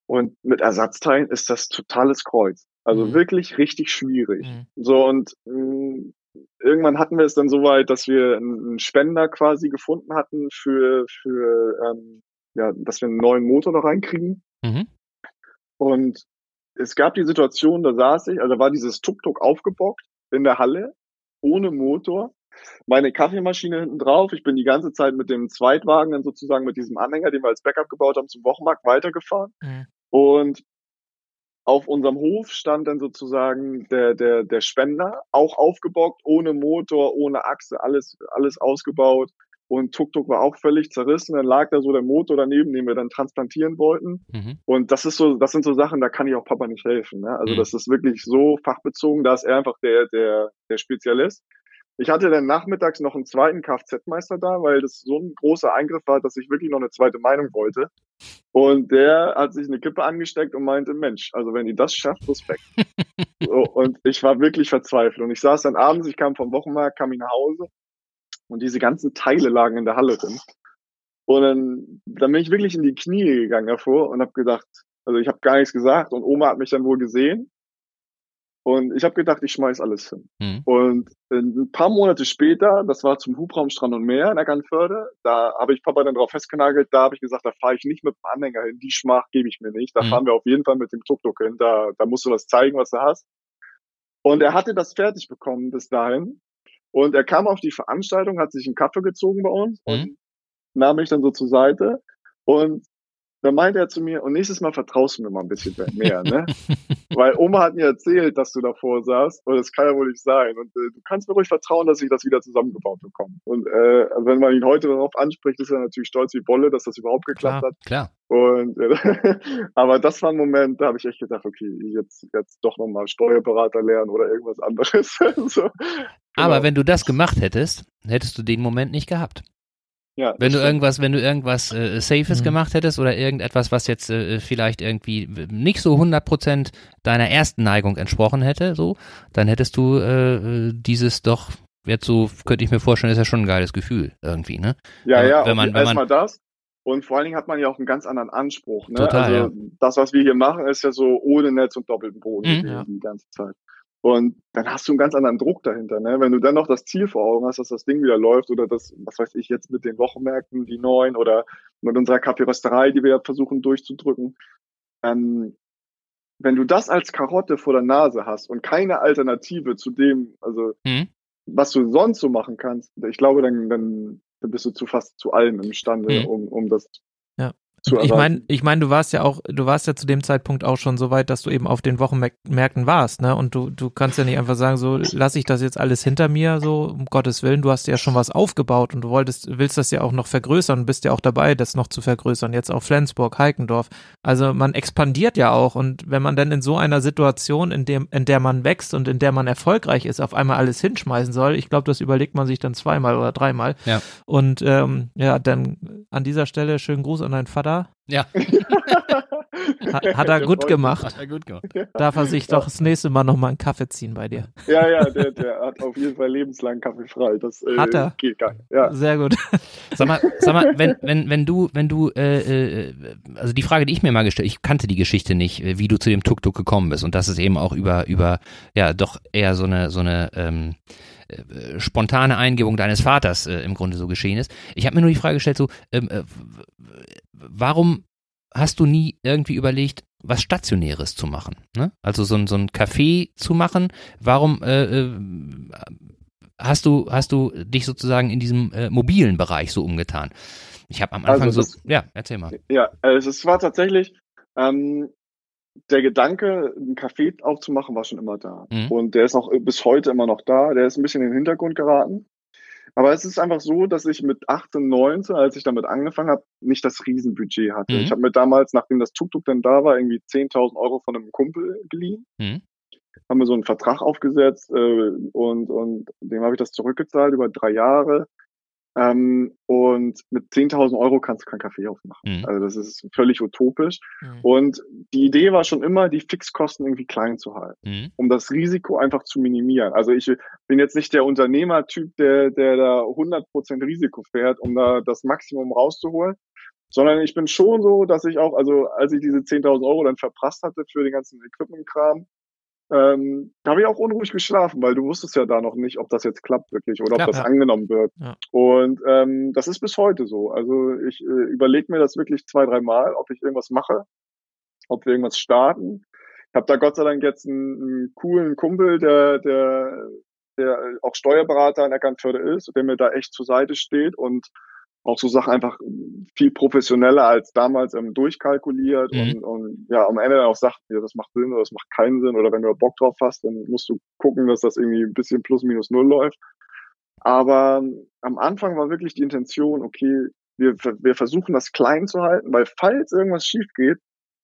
Und mit Ersatzteilen ist das totales Kreuz. Also mhm. wirklich richtig schwierig. Mhm. So und mh, mm, irgendwann hatten wir es dann soweit, dass wir einen Spender quasi gefunden hatten für für ähm, ja, dass wir einen neuen Motor da reinkriegen. Mhm. Und es gab die Situation, da saß ich, also war dieses Tuk-Tuk aufgebockt in der Halle, ohne Motor, meine Kaffeemaschine hinten drauf. Ich bin die ganze Zeit mit dem Zweitwagen dann sozusagen mit diesem Anhänger, den wir als Backup gebaut haben, zum Wochenmarkt weitergefahren. Mhm. Und auf unserem Hof stand dann sozusagen der, der, der Spender, auch aufgebockt, ohne Motor, ohne Achse, alles, alles ausgebaut. Und Tuk-Tuk war auch völlig zerrissen. Dann lag da so der Motor daneben, den wir dann transplantieren wollten. Mhm. Und das ist so, das sind so Sachen, da kann ich auch Papa nicht helfen. Ne? Also mhm. das ist wirklich so fachbezogen, da ist er einfach der, der, der Spezialist. Ich hatte dann nachmittags noch einen zweiten Kfz-Meister da, weil das so ein großer Eingriff war, dass ich wirklich noch eine zweite Meinung wollte. Und der hat sich eine Kippe angesteckt und meinte, Mensch, also wenn ihr das schafft, Respekt. so, und ich war wirklich verzweifelt. Und ich saß dann abends, ich kam vom Wochenmarkt, kam ich nach Hause und diese ganzen Teile lagen in der Halle drin. Und dann, dann bin ich wirklich in die Knie gegangen davor und habe gedacht, also ich habe gar nichts gesagt und Oma hat mich dann wohl gesehen und ich habe gedacht, ich schmeiß alles hin. Mhm. Und ein paar Monate später, das war zum Hubraum Strand und Meer in Eckernförde, da habe ich Papa dann drauf festgenagelt, da habe ich gesagt, da fahre ich nicht mit dem Anhänger hin, die Schmach gebe ich mir nicht. Da mhm. fahren wir auf jeden Fall mit dem Tuk-Tuk hin, da, da musst du was zeigen, was du hast. Und er hatte das fertig bekommen bis dahin. Und er kam auf die Veranstaltung, hat sich einen Kaffee gezogen bei uns mhm. und nahm mich dann so zur Seite und dann meinte er zu mir, und nächstes Mal vertraust du mir mal ein bisschen mehr, ne? Weil Oma hat mir erzählt, dass du davor saßt, und das kann ja wohl nicht sein. Und äh, du kannst mir ruhig vertrauen, dass ich das wieder zusammengebaut bekomme. Und äh, wenn man ihn heute darauf anspricht, ist er natürlich stolz wie Bolle, dass das überhaupt geklappt klar, hat. Klar. Und äh, aber das war ein Moment, da habe ich echt gedacht, okay, jetzt jetzt doch nochmal Steuerberater lernen oder irgendwas anderes. so, aber genau. wenn du das gemacht hättest, hättest du den Moment nicht gehabt. Ja, wenn du stimmt. irgendwas, wenn du irgendwas äh, Safes mhm. gemacht hättest oder irgendetwas, was jetzt äh, vielleicht irgendwie nicht so 100% deiner ersten Neigung entsprochen hätte, so, dann hättest du äh, dieses doch jetzt so, könnte ich mir vorstellen, ist ja schon ein geiles Gefühl irgendwie, ne? Ja, wenn, ja, wenn man, wenn erstmal das. Und vor allen Dingen hat man ja auch einen ganz anderen Anspruch. Ne? Total, also ja. das, was wir hier machen, ist ja so ohne Netz und doppelten Boden mhm, ja. die ganze Zeit. Und dann hast du einen ganz anderen Druck dahinter. Ne? Wenn du dann noch das Ziel vor Augen hast, dass das Ding wieder läuft oder das, was weiß ich jetzt mit den Wochenmärkten, die neuen oder mit unserer Kaffeerösterei, die wir ja versuchen durchzudrücken. Ähm, wenn du das als Karotte vor der Nase hast und keine Alternative zu dem, also mhm. was du sonst so machen kannst, ich glaube, dann, dann, dann bist du zu fast zu allem imstande, mhm. um, um das zu Ich meine, ich meine, du warst ja auch, du warst ja zu dem Zeitpunkt auch schon so weit, dass du eben auf den Wochenmärkten warst, ne? Und du, du kannst ja nicht einfach sagen, so lasse ich das jetzt alles hinter mir, so um Gottes Willen. Du hast ja schon was aufgebaut und du wolltest, willst das ja auch noch vergrößern und bist ja auch dabei, das noch zu vergrößern. Jetzt auch Flensburg, Heikendorf. Also man expandiert ja auch und wenn man dann in so einer Situation, in dem, in der man wächst und in der man erfolgreich ist, auf einmal alles hinschmeißen soll, ich glaube, das überlegt man sich dann zweimal oder dreimal. Ja. Und ähm, ja, dann an dieser Stelle schönen Gruß an deinen Vater ja. hat, hat, er gut gemacht. Hat er gut gemacht. Darf er sich doch das nächste Mal nochmal einen Kaffee ziehen bei dir. Ja, ja, der, der hat auf jeden Fall lebenslang Kaffee frei. Das äh, hat er. geht gar nicht. Ja. Sehr gut. Sag mal, sag mal wenn, wenn, wenn du, wenn du, äh, äh, also die Frage, die ich mir mal gestellt, ich kannte die Geschichte nicht, äh, wie du zu dem Tuk-Tuk gekommen bist und das ist eben auch über, über, ja, doch eher so eine, so eine, ähm, äh, spontane Eingebung deines Vaters äh, im Grunde so geschehen ist. Ich habe mir nur die Frage gestellt, so, ähm, äh, warum hast du nie irgendwie überlegt, was Stationäres zu machen? Ne? Also so ein, so ein Café zu machen. Warum äh, äh, hast du hast du dich sozusagen in diesem äh, mobilen Bereich so umgetan? Ich habe am Anfang also das, so, ja, erzähl mal. Ja, also es war tatsächlich ähm, der Gedanke, ein Café aufzumachen, war schon immer da. Mhm. Und der ist auch bis heute immer noch da. Der ist ein bisschen in den Hintergrund geraten. Aber es ist einfach so, dass ich mit 18, 19, als ich damit angefangen habe, nicht das Riesenbudget hatte. Mhm. Ich habe mir damals, nachdem das Tuk-Tuk dann da war, irgendwie 10.000 Euro von einem Kumpel geliehen. Mhm. Haben wir so einen Vertrag aufgesetzt äh, und, und dem habe ich das zurückgezahlt über drei Jahre. Ähm, und mit 10.000 Euro kannst du keinen Kaffee aufmachen. Mhm. Also das ist völlig utopisch. Mhm. Und die Idee war schon immer, die Fixkosten irgendwie klein zu halten, mhm. um das Risiko einfach zu minimieren. Also ich bin jetzt nicht der Unternehmertyp, der, der da 100% Risiko fährt, um da das Maximum rauszuholen, sondern ich bin schon so, dass ich auch, also als ich diese 10.000 Euro dann verprasst hatte für den ganzen Equipment-Kram, ähm, da habe ich auch unruhig geschlafen, weil du wusstest ja da noch nicht, ob das jetzt klappt wirklich oder ob ja, das ja. angenommen wird. Ja. Und ähm, das ist bis heute so. Also ich äh, überlege mir das wirklich zwei, drei Mal, ob ich irgendwas mache, ob wir irgendwas starten. Ich habe da Gott sei Dank jetzt einen, einen coolen Kumpel, der, der, der auch Steuerberater in Eckernförde ist, der mir da echt zur Seite steht und auch so Sachen einfach viel professioneller als damals ähm, durchkalkuliert Mhm. und, und ja, am Ende auch sagt, ja, das macht Sinn oder das macht keinen Sinn oder wenn du Bock drauf hast, dann musst du gucken, dass das irgendwie ein bisschen plus minus null läuft. Aber ähm, am Anfang war wirklich die Intention, okay, wir, wir versuchen das klein zu halten, weil falls irgendwas schief geht,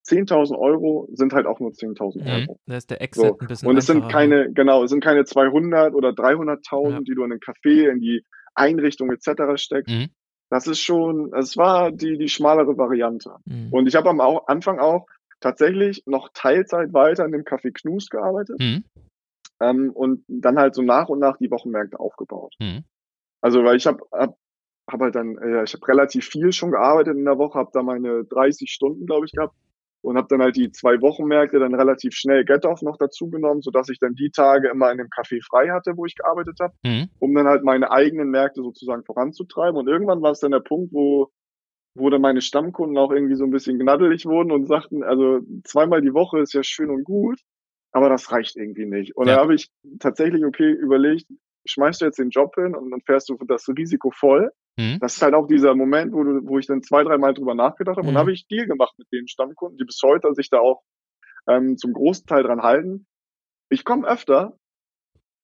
10.000 Euro sind halt auch nur 10.000 Mhm. Euro. Da ist der Exit So. ein bisschen Und es sind keine, genau, es sind keine 200 oder 300.000, Ja. die du in den Café, in die Einrichtung etc. steckst. Mhm. Das ist schon, es war die, die schmalere Variante. Mhm. Und ich habe am Anfang auch tatsächlich noch Teilzeit weiter in dem Café Knus gearbeitet Mhm. ähm, und dann halt so nach und nach die Wochenmärkte aufgebaut. Mhm. Also weil ich habe hab, hab halt dann, äh, ich habe relativ viel schon gearbeitet in der Woche, habe da meine 30 Stunden, glaube ich, gehabt und habe dann halt die zwei Wochenmärkte dann relativ schnell Get-Off noch dazu genommen, sodass ich dann die Tage immer in dem Café frei hatte, wo ich gearbeitet habe, Mhm. um dann halt meine eigenen Märkte sozusagen voranzutreiben. Und irgendwann war es dann der Punkt, wo wo dann meine Stammkunden auch irgendwie so ein bisschen gnaddelig wurden und sagten, also zweimal die Woche ist ja schön und gut, aber das reicht irgendwie nicht. Und Ja. dann habe ich tatsächlich, okay, überlegt, schmeißt du jetzt den Job hin und dann fährst du das Risiko voll. Mhm. Das ist halt auch dieser Moment, wo, du, wo ich dann zwei, dreimal drüber nachgedacht habe Mhm. und habe ich Deal gemacht mit den Stammkunden, die bis heute sich da auch ähm, zum großen Teil dran halten. Ich komme öfter,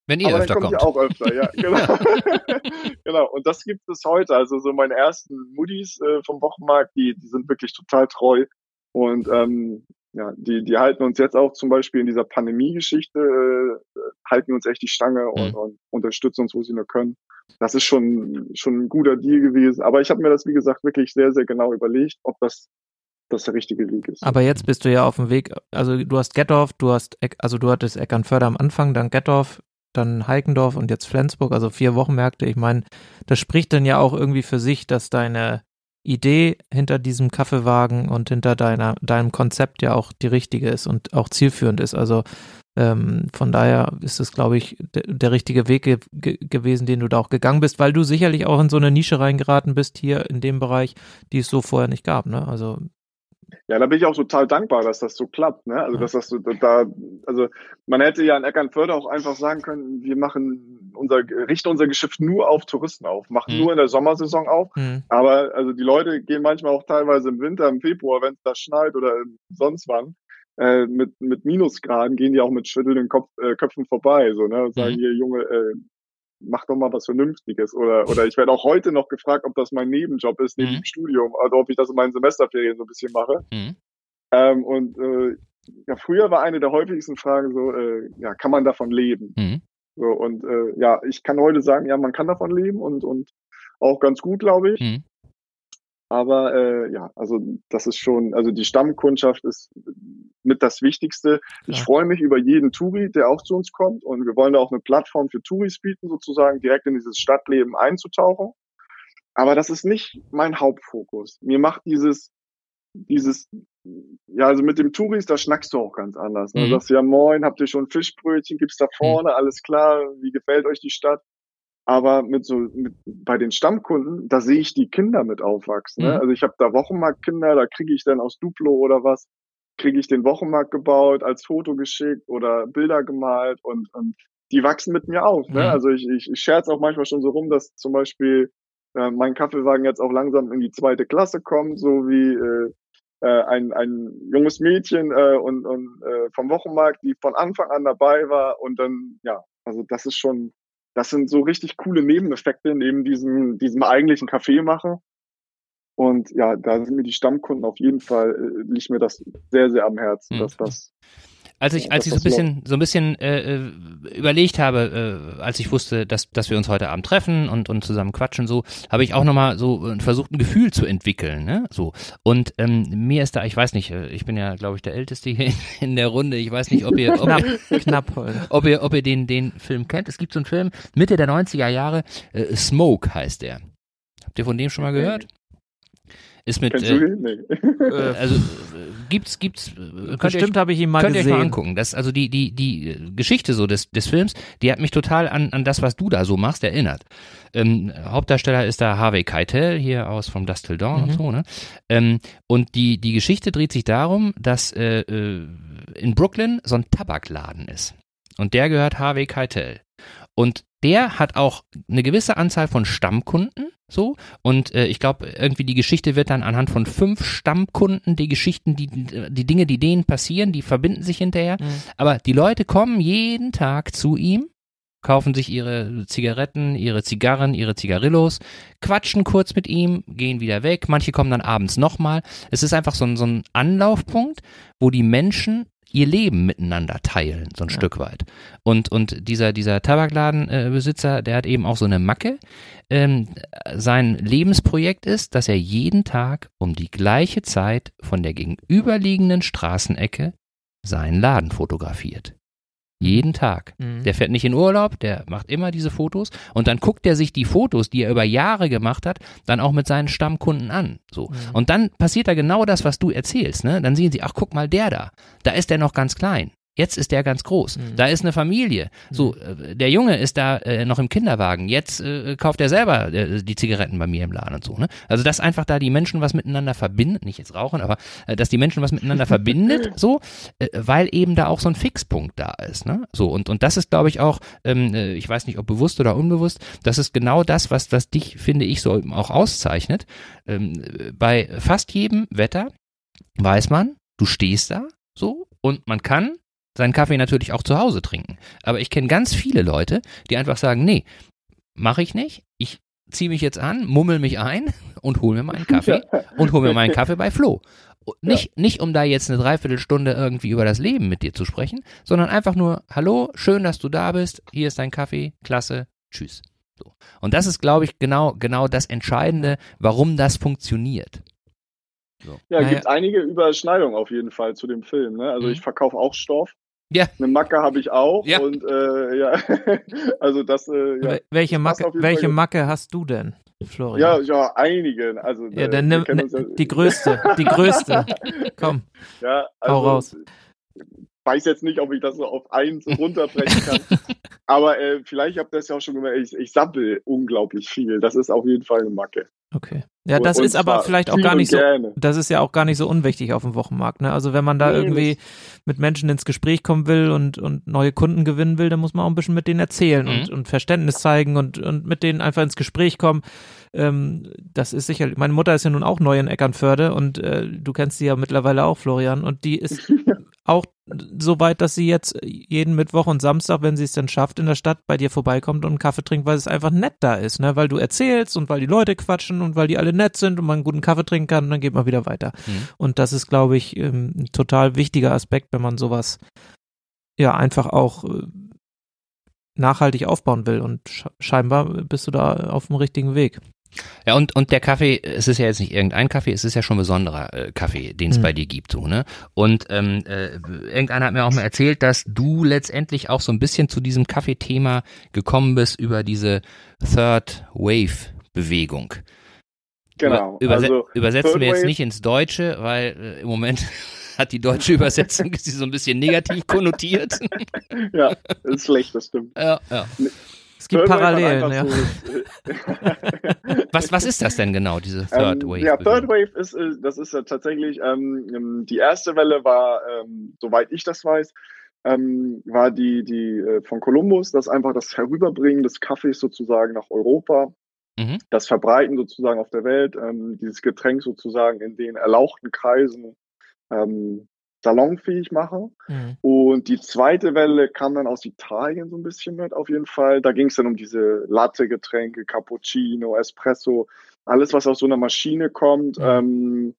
Wenn ihr aber öfter dann kommt ihr auch öfter, ja, genau. genau, und das gibt es heute. Also so meine ersten Moody's äh, vom Wochenmarkt, die, die sind wirklich total treu. Und ähm, ja, die, die halten uns jetzt auch zum Beispiel in dieser Pandemie-Geschichte, äh, halten uns echt die Stange und, Mhm. und unterstützen uns, wo sie nur können. Das ist schon, schon ein guter Deal gewesen. Aber ich habe mir das, wie gesagt, wirklich sehr, sehr genau überlegt, ob das, das der richtige Weg ist. Aber jetzt bist du ja auf dem Weg, also du hast Gettorf, du hast, Eck- also du hattest Eckernförde am Anfang, dann Gettorf, dann Heikendorf und jetzt Flensburg, also vier Wochenmärkte. Ich meine, das spricht dann ja auch irgendwie für sich, dass deine Idee hinter diesem Kaffeewagen und hinter deiner, deinem Konzept ja auch die richtige ist und auch zielführend ist. Also ähm, von daher ist es, glaube ich, der, richtige Weg ge ge gewesen, den du da auch gegangen bist, weil du sicherlich auch in so eine Nische reingeraten bist hier in dem Bereich, die es so vorher nicht gab. Ne? Also Ja, da bin ich auch total dankbar, dass das so klappt. Ne? Also dass das so da, also man hätte ja in Eckernförde auch einfach sagen können, wir machen unser, richten unser Geschäft nur auf Touristen auf, machen Mhm. nur in der Sommersaison auf. hm, Aber also die Leute gehen manchmal auch teilweise im Winter, im Februar, wenn es da schneit oder sonst wann, äh, mit, mit Minusgraden gehen die auch mit schüttelnden Kopf, äh, Köpfen vorbei, so, ne? Und sagen Mhm. hier, Junge, äh, mach doch mal was Vernünftiges. Oder, oder ich werde auch heute noch gefragt, ob das mein Nebenjob ist, neben Mhm. dem Studium, also ob ich das in meinen Semesterferien so ein bisschen mache. Mhm. Ähm, und äh, ja, früher war eine der häufigsten Fragen so, äh, ja, kann man davon leben? Mhm. So, und äh, ja, ich kann heute sagen, ja, man kann davon leben und, und auch ganz gut, glaube ich. Mhm. Aber äh, ja, also das ist schon, also die Stammkundschaft ist mit das Wichtigste. Ich Klar. freue mich über jeden Touri, der auch zu uns kommt und wir wollen da auch eine Plattform für Touris bieten, sozusagen direkt in dieses Stadtleben einzutauchen. Aber das ist nicht mein Hauptfokus. Mir macht dieses, dieses, ja, also mit dem Touris, da schnackst du auch ganz anders. Ne? Mhm. Du sagst ja, moin, habt ihr schon Fischbrötchen, gibt's da vorne, alles klar, wie gefällt euch die Stadt? Aber mit so mit, bei den Stammkunden, da sehe ich die Kinder mit aufwachsen. Ne? Mhm. Also ich habe da Wochenmarktkinder, da kriege ich dann aus Duplo oder was, kriege ich den Wochenmarkt gebaut, als Foto geschickt oder Bilder gemalt und, und die wachsen mit mir auf. Ne? Mhm. Also ich, ich, ich scherze auch manchmal schon so rum, dass zum Beispiel äh, mein Kaffeewagen jetzt auch langsam in die zweite Klasse kommt, so wie äh, äh, ein, ein junges Mädchen äh, und, und äh, vom Wochenmarkt, die von Anfang an dabei war und dann, ja, also das ist schon, das sind so richtig coole Nebeneffekte neben diesem, diesem eigentlichen Kaffee mache. Und ja, da sind mir die Stammkunden auf jeden Fall, äh, liegt mir das sehr, sehr am Herzen, Mhm. dass das Als ich, als ich so ein bisschen, so ein bisschen äh, äh, überlegt habe, äh, als ich wusste, dass, dass wir uns heute Abend treffen und, und zusammen quatschen, so, habe ich auch nochmal so äh, versucht, ein Gefühl zu entwickeln, ne? So. Und ähm, mir ist da, ich weiß nicht, äh, ich bin ja, glaube ich, der Älteste hier in der Runde. Ich weiß nicht, ob ihr, ob knapp, ihr, knapp ob ihr, ob ihr den, den Film kennt. Es gibt so einen Film, Mitte der 90er Jahre, äh, Smoke heißt der. Habt ihr von dem schon mal gehört? Ist mit, kennst äh, du? Nee. Äh, also äh, gibt's, gibt's, äh, könnt Bestimmt habe ich ihn mal Könnt ihr euch gesehen. mal angucken. Das, also die, die, die äh, Geschichte so des, des Films, die hat mich total an, an das, was du da so machst, erinnert. Ähm, Hauptdarsteller ist da Harvey Keitel, hier aus vom Dust Till Dawn und Mhm. so, ne? Ähm, und die, die Geschichte dreht sich darum, dass äh, äh, in Brooklyn so ein Tabakladen ist. Und der gehört Harvey Keitel. Und der hat auch eine gewisse Anzahl von Stammkunden, so. Und äh, ich glaube, irgendwie die Geschichte wird dann anhand von fünf Stammkunden, die Geschichten, die, die Dinge, die denen passieren, die verbinden sich hinterher. Mhm. Aber die Leute kommen jeden Tag zu ihm, kaufen sich ihre Zigaretten, ihre Zigarren, ihre Zigarillos, quatschen kurz mit ihm, gehen wieder weg. Manche kommen dann abends nochmal. Es ist einfach so ein, so ein Anlaufpunkt, wo die Menschen ihr Leben miteinander teilen, so ein Ja. Stück weit. Und, und dieser, dieser Tabakladenbesitzer, der hat eben auch so eine Macke. Ähm, sein Lebensprojekt ist, dass er jeden Tag um die gleiche Zeit von der gegenüberliegenden Straßenecke seinen Laden fotografiert. Jeden Tag. Mhm. Der fährt nicht in Urlaub, der macht immer diese Fotos und dann guckt er sich die Fotos, die er über Jahre gemacht hat, dann auch mit seinen Stammkunden an. So. Mhm. Und dann passiert da genau das, was du erzählst. Ne? Dann sehen sie, ach guck mal, der da, da ist der noch ganz klein. Jetzt ist der ganz groß. Mhm. Da ist eine Familie. So, äh, der Junge ist da äh, noch im Kinderwagen. Jetzt äh, kauft er selber äh, die Zigaretten bei mir im Laden und so. Ne? Also dass einfach da die Menschen was miteinander verbindet, nicht jetzt rauchen, aber äh, dass die Menschen was miteinander verbindet, so, äh, weil eben da auch so ein Fixpunkt da ist. Ne? So und und das ist, glaube ich, auch, ähm, äh, ich weiß nicht, ob bewusst oder unbewusst, das ist genau das, was was dich, finde ich, so eben auch auszeichnet. Ähm, äh, bei fast jedem Wetter weiß man, du stehst da so und man kann seinen Kaffee natürlich auch zu Hause trinken. Aber ich kenne ganz viele Leute, die einfach sagen, nee, mache ich nicht. Ich ziehe mich jetzt an, mummel mich ein und hol mir meinen Kaffee und hol mir meinen Kaffee bei Flo. Nicht, nicht um da jetzt eine Dreiviertelstunde irgendwie über das Leben mit dir zu sprechen, sondern einfach nur, hallo, schön, dass du da bist, hier ist dein Kaffee, klasse, tschüss. So. Und das ist, glaube ich, genau, genau das Entscheidende, warum das funktioniert. Ja, Naja. gibt einige Überschneidungen auf jeden Fall zu dem Film. Ne? Also Mhm. ich verkaufe auch Stoff. Ja. Eine Macke habe ich auch. Ja. Und äh, ja, also das, äh, ja. Wel- Welche, Macke, welche. Macke hast du denn, Ja, Florian? ja, einige. Also, Ja, äh, dann nimm ne, ja- die größte, die größte. Komm, Ja, hau also, raus. weiß jetzt nicht, ob ich das so auf eins runterbrechen kann. Aber äh, vielleicht habt ihr das ja auch schon gemerkt, ich, ich sabbel unglaublich viel. Das ist auf jeden Fall eine Macke. Okay. Ja, Und- das und ist aber vielleicht auch gar und nicht so, gerne. das ist ja auch gar nicht so unwichtig auf dem Wochenmarkt. Ne? Also wenn man da Nee, irgendwie mit Menschen ins Gespräch kommen will und, und neue Kunden gewinnen will, dann muss man auch ein bisschen mit denen erzählen und, Mhm. und Verständnis zeigen und, und mit denen einfach ins Gespräch kommen. Ähm, das ist sicherlich, meine Mutter ist ja nun auch neu in Eckernförde und äh, du kennst sie ja mittlerweile auch, Florian, und die ist auch so weit, dass sie jetzt jeden Mittwoch und Samstag, wenn sie es dann schafft, in der Stadt bei dir vorbeikommt und einen Kaffee trinkt, weil es einfach nett da ist, ne? Weil du erzählst und weil die Leute quatschen und weil die alle nett sind und man einen guten Kaffee trinken kann und dann geht man wieder weiter. Mhm. Und das ist, glaube ich, ähm, ein total wichtiger Aspekt, wenn man sowas ja einfach auch äh, nachhaltig aufbauen will. Und sch scheinbar bist du da auf dem richtigen Weg. Ja, und, und der Kaffee, es ist ja jetzt nicht irgendein Kaffee, es ist ja schon ein besonderer äh, Kaffee, den es Mhm. bei dir gibt, so, ne? Und ähm, äh, irgendeiner hat mir auch mal erzählt, dass du letztendlich auch so ein bisschen zu diesem Kaffeethema gekommen bist über diese Third Wave Bewegung. Genau. Über, überse also, übersetzen Third wir jetzt Wave- nicht ins Deutsche, weil äh, im Moment hat die deutsche Übersetzung ist sie so ein bisschen negativ konnotiert. ja, ist schlecht, das stimmt. ja, ja. Es gibt Third Parallelen, ja. so- Was, was ist das denn genau, diese Third ähm, Wave? Ja, Third? Wave ist, äh, das ist ja tatsächlich, ähm, ähm, die erste Welle war, ähm, soweit ich das weiß, ähm, war die, die äh, von Kolumbus, das einfach das Herüberbringen des Kaffees sozusagen nach Europa, Mhm. das Verbreiten sozusagen auf der Welt, ähm, dieses Getränk sozusagen in den erlauchten Kreisen ähm, salonfähig machen. Mhm. Und die zweite Welle kam dann aus Italien so ein bisschen mit, auf jeden Fall. Da ging es dann um diese Latte-Getränke, Cappuccino, Espresso, alles, was aus so einer Maschine kommt. Mhm. Ähm,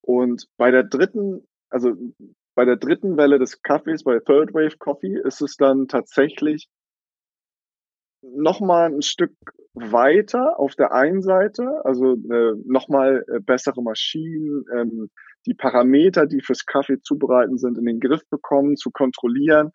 und bei der dritten, also bei der dritten Welle des Kaffees, bei Third Wave Coffee, ist es dann tatsächlich nochmal ein Stück weiter auf der einen Seite, also äh, nochmal äh, bessere Maschinen, ähm, die Parameter, die fürs Kaffee zubereiten sind, in den Griff bekommen, zu kontrollieren.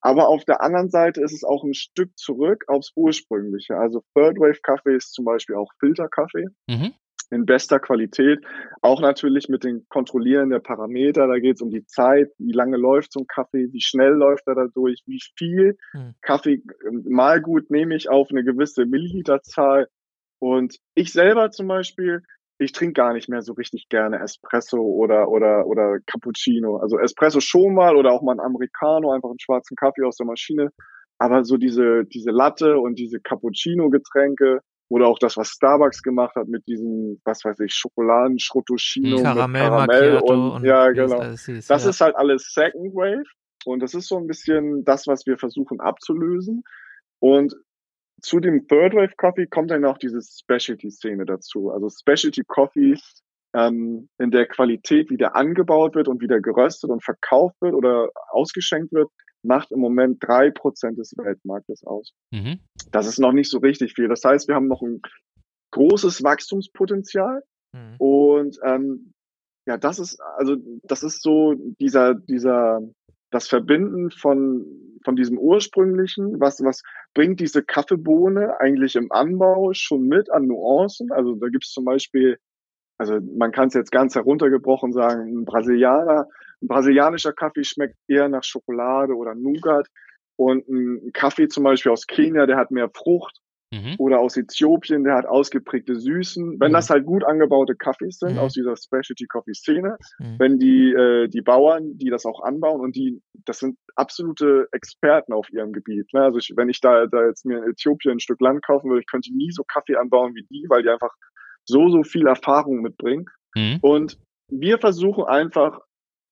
Aber auf der anderen Seite ist es auch ein Stück zurück aufs Ursprüngliche. Also Third Wave Kaffee ist zum Beispiel auch Filterkaffee Mhm. in bester Qualität. Auch natürlich mit den Kontrollieren der Parameter. Da geht es um die Zeit, wie lange läuft so ein Kaffee, wie schnell läuft er dadurch, wie viel Hm. Kaffee ähm, mal gut nehme ich auf eine gewisse Milliliterzahl. Und ich selber zum Beispiel, ich trinke gar nicht mehr so richtig gerne Espresso oder, oder, oder Cappuccino. Also Espresso schon mal oder auch mal ein Americano, einfach einen schwarzen Kaffee aus der Maschine. Aber so diese, diese Latte und diese Cappuccino-Getränke oder auch das, was Starbucks gemacht hat mit diesem, was weiß ich, Schokoladen, Schrottoschino Mhm. Karamell, Karamell und, und ja, genau. alles hieß, Das ja. ist halt alles Second Wave und das ist so ein bisschen das, was wir versuchen abzulösen. Und zu dem Third Wave Coffee kommt dann auch diese Specialty-Szene dazu. Also Specialty Coffee ähm, in der Qualität, wie der angebaut wird und wie der geröstet und verkauft wird oder ausgeschenkt wird, macht im Moment drei Prozent des Weltmarktes aus. Mhm. Das ist noch nicht so richtig viel. Das heißt, wir haben noch ein großes Wachstumspotenzial Mhm. und ähm, ja, das ist also das ist so dieser dieser das Verbinden von von diesem ursprünglichen, was was bringt diese Kaffeebohne eigentlich im Anbau schon mit an Nuancen? Also da gibt es zum Beispiel, also man kann es jetzt ganz heruntergebrochen sagen, ein Brasilianer, ein brasilianischer Kaffee schmeckt eher nach Schokolade oder Nougat und ein Kaffee zum Beispiel aus Kenia, der hat mehr Frucht Mhm. oder aus Äthiopien, der hat ausgeprägte Süßen. Wenn Mhm. das halt gut angebaute Kaffees sind Mhm. aus dieser Specialty Coffee Szene, Mhm. wenn die äh, die Bauern, die das auch anbauen und die das sind absolute Experten auf ihrem Gebiet. Ne? Also ich, wenn ich da, da jetzt mir in Äthiopien ein Stück Land kaufen würde, ich könnte nie so Kaffee anbauen wie die, weil die einfach so so viel Erfahrung mitbringen. Mhm. Und wir versuchen einfach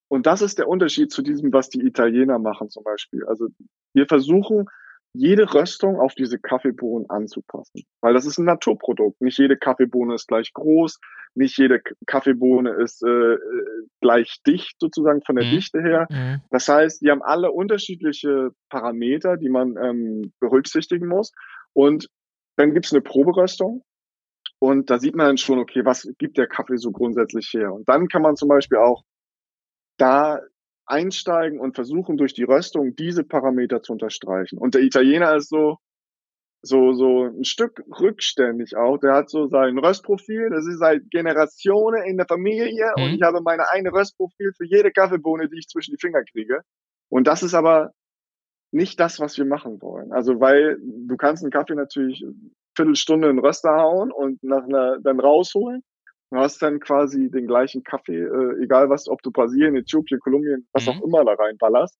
und das ist der Unterschied zu diesem, was die Italiener machen zum Beispiel. Also wir versuchen jede Röstung auf diese Kaffeebohnen anzupassen, weil das ist ein Naturprodukt. Nicht jede Kaffeebohne ist gleich groß, nicht jede Kaffeebohne ist äh, äh, gleich dicht sozusagen von der Mhm. Dichte her. Mhm. Das heißt, die haben alle unterschiedliche Parameter, die man ähm, berücksichtigen muss. Und dann gibt's eine Proberöstung. Und da sieht man dann schon, okay, was gibt der Kaffee so grundsätzlich her? Und dann kann man zum Beispiel auch da einsteigen und versuchen, durch die Röstung diese Parameter zu unterstreichen. Und der Italiener ist so, so, so ein Stück rückständig auch. Der hat so sein Röstprofil, das ist seit Generationen in der Familie Mhm. und ich habe meine eine Röstprofil für jede Kaffeebohne, die ich zwischen die Finger kriege. Und das ist aber nicht das, was wir machen wollen. Also, weil du kannst einen Kaffee natürlich Viertelstunde in den Röster hauen und nach einer, dann rausholen. Du hast dann quasi den gleichen Kaffee, äh, egal was, ob du Brasilien, Äthiopien, Kolumbien, was Mhm. auch immer da reinballerst.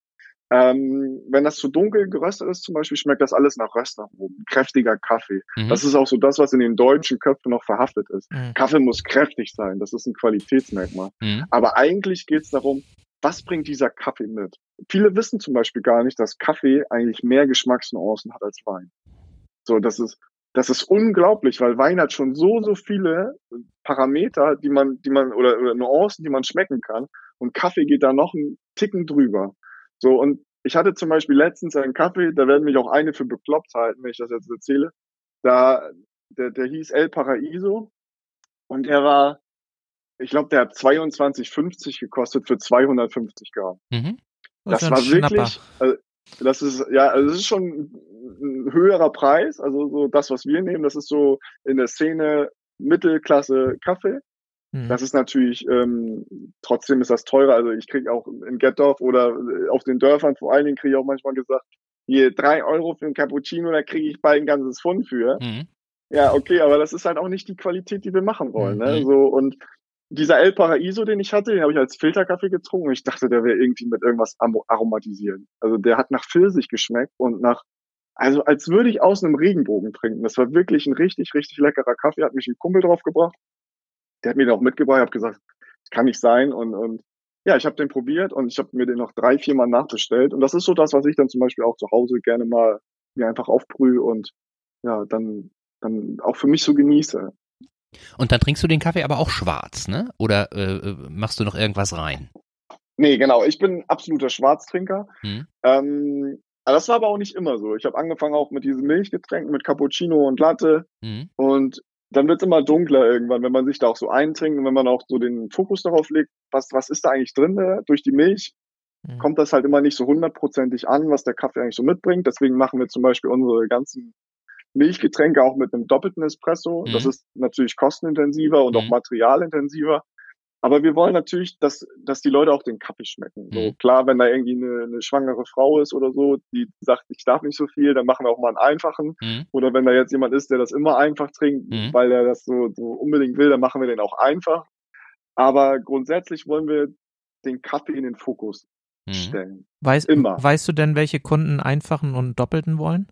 Ähm, wenn das zu dunkel geröstet ist, zum Beispiel, schmeckt das alles nach Röstaromen. Kräftiger Kaffee. Mhm. Das ist auch so das, was in den deutschen Köpfen noch verhaftet ist. Mhm. Kaffee muss kräftig sein. Das ist ein Qualitätsmerkmal. Mhm. Aber eigentlich geht es darum, was bringt dieser Kaffee mit? Viele wissen zum Beispiel gar nicht, dass Kaffee eigentlich mehr Geschmacksnuancen hat als Wein. So, das ist, das ist unglaublich, weil Wein hat schon so, so viele Parameter, die man, die man, oder, oder Nuancen, die man schmecken kann. Und Kaffee geht da noch einen Ticken drüber. So, und ich hatte zum Beispiel letztens einen Kaffee, da werden mich auch eine für bekloppt halten, wenn ich das jetzt erzähle. Da, der, der hieß El Paraíso und er war, ich glaube, der hat 22,50 gekostet für 250 Gramm. Mhm. Das, ja war wirklich, also, das ist, ja, also das ist schon ein höherer Preis. Also so das, was wir nehmen, das ist so in der Szene Mittelklasse Kaffee. Mhm. Das ist natürlich, ähm, trotzdem ist das teurer. Also ich kriege auch in Gettorf oder äh, auf den Dörfern vor allen Dingen kriege ich auch manchmal gesagt, hier drei Euro für ein Cappuccino, da kriege ich bald ein ganzes Pfund für. Mhm. Ja, okay, aber das ist halt auch nicht die Qualität, die wir machen wollen. Ne? Mhm. So und dieser El Paraíso, den ich hatte, den habe ich als Filterkaffee getrunken und ich dachte, der wäre irgendwie mit irgendwas aromatisiert. Also der hat nach Pfirsich geschmeckt und nach, also als würde ich aus einem Regenbogen trinken. Das war wirklich ein richtig, richtig leckerer Kaffee. Hat mich ein Kumpel drauf gebracht. Der hat mir den auch mitgebracht. Ich habe gesagt, kann nicht sein und und ja, ich habe den probiert und ich habe mir den noch drei, vier Mal nachbestellt. Und das ist so das, was ich dann zum Beispiel auch zu Hause gerne mal mir einfach aufbrühe und ja, dann dann auch für mich so genieße. Und dann trinkst du den Kaffee aber auch schwarz, ne? Oder äh, äh, machst du noch irgendwas rein? Nee, genau. Ich bin ein absoluter Schwarztrinker. Hm? Ähm, aber das war aber auch nicht immer so. Ich habe angefangen auch mit diesen Milchgetränken, mit Cappuccino und Latte. Mhm. Und dann wird es immer dunkler irgendwann, wenn man sich da auch so eintrinkt und wenn man auch so den Fokus darauf legt, was, was ist da eigentlich drin äh, durch die Milch, Mhm. kommt das halt immer nicht so hundertprozentig an, was der Kaffee eigentlich so mitbringt. Deswegen machen wir zum Beispiel unsere ganzen Milchgetränke auch mit einem doppelten Espresso. Das Mhm. ist natürlich kostenintensiver und auch Mhm. materialintensiver. Aber wir wollen natürlich, dass, dass die Leute auch den Kaffee schmecken. So Mhm. klar, wenn da irgendwie eine, eine schwangere Frau ist oder so, die sagt, ich darf nicht so viel, dann machen wir auch mal einen einfachen. Mhm. Oder wenn da jetzt jemand ist, der das immer einfach trinkt, Mhm. weil er das so, so unbedingt will, dann machen wir den auch einfach. Aber grundsätzlich wollen wir den Kaffee in den Fokus mhm. stellen. Weiß, Immer. Weißt du denn, welche Kunden einfachen und doppelten wollen?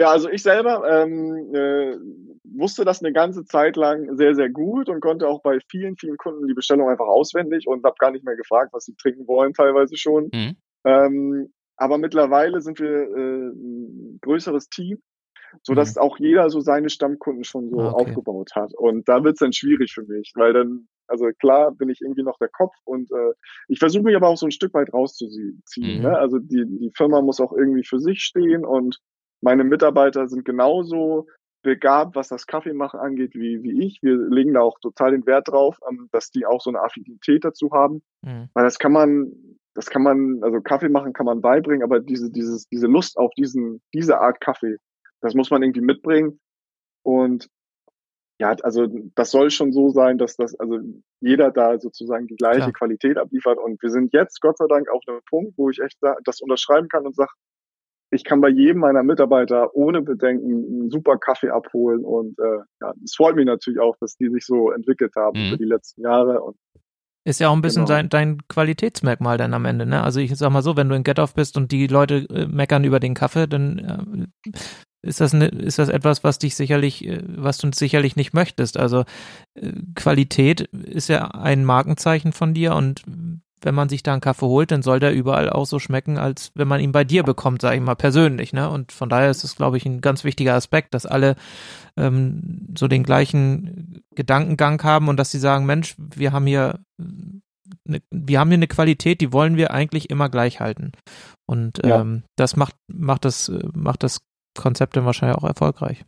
Ja, also ich selber ähm, äh, wusste das eine ganze Zeit lang sehr, sehr gut und konnte auch bei vielen, vielen Kunden die Bestellung einfach auswendig und habe gar nicht mehr gefragt, was sie trinken wollen, teilweise schon. Mhm. Ähm, aber mittlerweile sind wir äh, ein größeres Team, so dass mhm. auch jeder so seine Stammkunden schon so ah, okay. aufgebaut hat. Und da wird's dann schwierig für mich, weil dann, also klar bin ich irgendwie noch der Kopf und äh, ich versuche mich aber auch so ein Stück weit rauszuziehen. Mhm. Ne? Also die, die Firma muss auch irgendwie für sich stehen und meine Mitarbeiter sind genauso begabt, was das Kaffeemachen angeht, wie, wie ich. Wir legen da auch total den Wert drauf, ähm, dass die auch so eine Affinität dazu haben. Mhm. Weil das kann man, das kann man, also Kaffee machen kann man beibringen, aber diese, dieses, diese Lust auf diesen, diese Art Kaffee, das muss man irgendwie mitbringen. Und ja, also das soll schon so sein, dass das, also jeder da sozusagen die gleiche Klar. Qualität abliefert. Und wir sind jetzt Gott sei Dank auf einem Punkt, wo ich echt das unterschreiben kann und sage, ich kann bei jedem meiner Mitarbeiter ohne Bedenken einen super Kaffee abholen und äh, ja, es freut mich natürlich auch, dass die sich so entwickelt haben mhm. über die letzten Jahre und ist ja auch ein bisschen genau. dein, dein Qualitätsmerkmal dann am Ende, ne? Also ich sag mal so, wenn du in Get-Off bist und die Leute äh, meckern über den Kaffee, dann äh, ist das, ne, ist das etwas, was dich sicherlich, äh, was du sicherlich nicht möchtest. Also äh, Qualität ist ja ein Markenzeichen von dir und wenn man sich da einen Kaffee holt, dann soll der überall auch so schmecken, als wenn man ihn bei dir bekommt, sage ich mal persönlich. Ne? Und von daher ist es, glaube ich, ein ganz wichtiger Aspekt, dass alle ähm, so den gleichen Gedankengang haben und dass sie sagen, Mensch, wir haben hier eine, wir haben hier eine Qualität, die wollen wir eigentlich immer gleich halten. Und ja. ähm, das macht, macht das, macht das Konzept dann wahrscheinlich auch erfolgreich.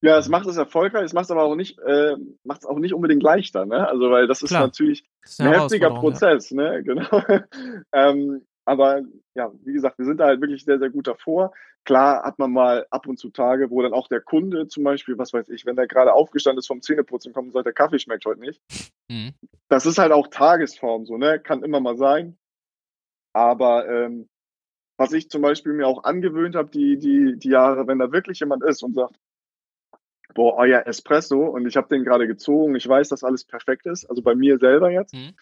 Ja, es macht es erfolgreich, es macht es aber auch nicht, äh, macht es auch nicht unbedingt leichter, ne? Also weil das ist Klar. natürlich das ist ein heftiger Prozess, ja. ne? Genau. ähm, aber ja, wie gesagt, wir sind da halt wirklich sehr, sehr gut davor. Klar hat man mal ab und zu Tage, wo dann auch der Kunde zum Beispiel, was weiß ich, wenn der gerade aufgestanden ist vom Zähneputzen kommt und sagt, der Kaffee schmeckt heute nicht. Mhm. Das ist halt auch Tagesform so, ne? Kann immer mal sein. Aber ähm, was ich zum Beispiel mir auch angewöhnt habe, die, die, die Jahre, wenn da wirklich jemand ist und sagt, boah, euer Espresso und ich habe den gerade gezogen, ich weiß, dass alles perfekt ist, also bei mir selber jetzt, mhm.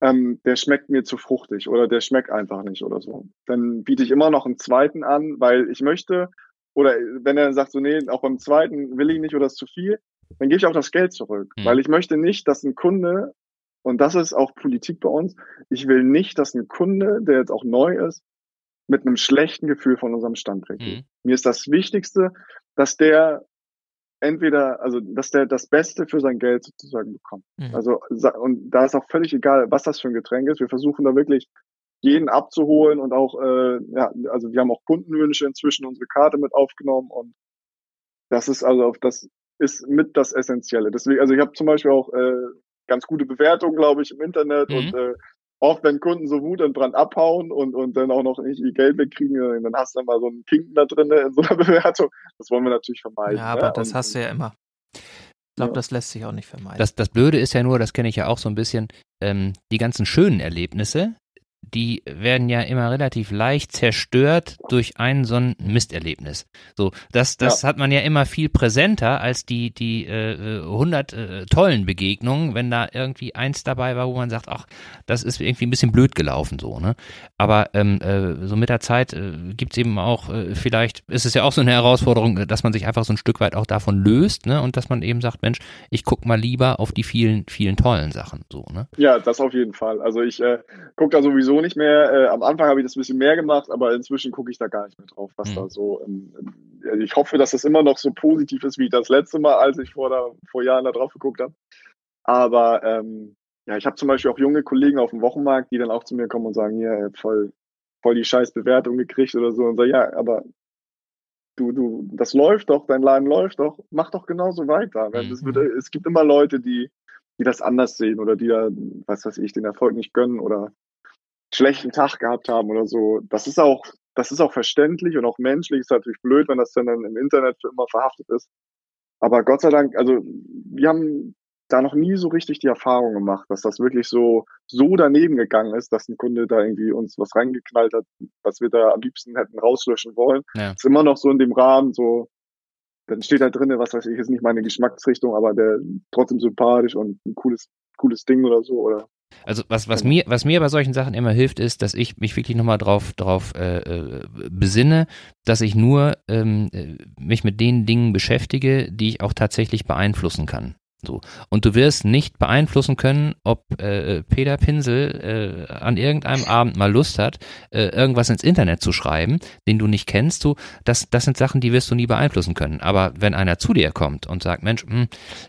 ähm, der schmeckt mir zu fruchtig oder der schmeckt einfach nicht oder so. Dann biete ich immer noch einen zweiten an, weil ich möchte, oder wenn er sagt so, nee, auch beim zweiten will ich nicht oder ist zu viel, dann gebe ich auch das Geld zurück, mhm. weil ich möchte nicht, dass ein Kunde, und das ist auch Politik bei uns, ich will nicht, dass ein Kunde, der jetzt auch neu ist, mit einem schlechten Gefühl von unserem Stand weggeht. Mhm. Mir ist das Wichtigste, dass der entweder, also dass der das Beste für sein Geld sozusagen bekommt. Mhm. Also und da ist auch völlig egal, was das für ein Getränk ist. Wir versuchen da wirklich jeden abzuholen und auch, äh, ja, also wir haben auch Kundenwünsche inzwischen unsere Karte mit aufgenommen und das ist also das ist mit das Essentielle. Deswegen, also ich habe zum Beispiel auch äh, ganz gute Bewertungen, glaube ich, im Internet mhm. und äh, oft, wenn Kunden so Wut und Brand abhauen und, und dann auch noch nicht ihr Geld wegkriegen, äh, dann hast du mal so einen Kinken da drin in so einer Bewertung. Das wollen wir natürlich vermeiden. Ja, aber ne? das und, hast du ja immer. Ich glaube, ja. das lässt sich auch nicht vermeiden. Das, das Blöde ist ja nur, das kenne ich ja auch so ein bisschen, ähm, die ganzen schönen Erlebnisse, die werden ja immer relativ leicht zerstört durch ein so ein Misterlebnis. So, das, das ja. hat man ja immer viel präsenter als die, die äh, 100 äh, tollen Begegnungen, wenn da irgendwie eins dabei war, wo man sagt, ach, das ist irgendwie ein bisschen blöd gelaufen, so, ne? Aber ähm, äh, so mit der Zeit äh, gibt es eben auch, äh, vielleicht ist es ja auch so eine Herausforderung, dass man sich einfach so ein Stück weit auch davon löst, ne? Und dass man eben sagt, Mensch, ich guck mal lieber auf die vielen, vielen tollen Sachen, so, ne? Ja, das auf jeden Fall. Also ich äh, gucke da sowieso nicht mehr. Äh, am Anfang habe ich das ein bisschen mehr gemacht, aber inzwischen gucke ich da gar nicht mehr drauf, was mhm. da so. Ähm, ich hoffe, dass das immer noch so positiv ist wie das letzte Mal, als ich vor, da, vor Jahren da drauf geguckt habe. Aber ähm, ja, ich habe zum Beispiel auch junge Kollegen auf dem Wochenmarkt, die dann auch zu mir kommen und sagen, ja, voll, voll die scheiß Bewertung gekriegt oder so und sagen, ja, aber du, du, das läuft doch, dein Laden läuft doch, mach doch genauso weiter. Mhm. Es, wird, es gibt immer Leute, die, die das anders sehen oder die da, was weiß ich, den Erfolg nicht gönnen oder schlechten Tag gehabt haben oder so. Das ist auch, das ist auch verständlich und auch menschlich. Ist natürlich blöd, wenn das dann im Internet für immer verhaftet ist. Aber Gott sei Dank, also wir haben da noch nie so richtig die Erfahrung gemacht, dass das wirklich so, so daneben gegangen ist, dass ein Kunde da irgendwie uns was reingeknallt hat, was wir da am liebsten hätten rauslöschen wollen. Ja. Ist immer noch so in dem Rahmen, so, dann steht da drinnen, was weiß ich, ist nicht meine Geschmacksrichtung, aber der trotzdem sympathisch und ein cooles, cooles Ding oder so, oder Also was, was mir, was mir bei solchen Sachen immer hilft, ist, dass ich mich wirklich nochmal drauf, drauf äh, äh, besinne, dass ich nur ähm, äh, mich mit den Dingen beschäftige, die ich auch tatsächlich beeinflussen kann. So. Und du wirst nicht beeinflussen können, ob äh, Peter Pinsel äh, an irgendeinem Abend mal Lust hat, äh, irgendwas ins Internet zu schreiben, den du nicht kennst. Du, das, das sind Sachen, die wirst du nie beeinflussen können. Aber wenn einer zu dir kommt und sagt, Mensch, mh,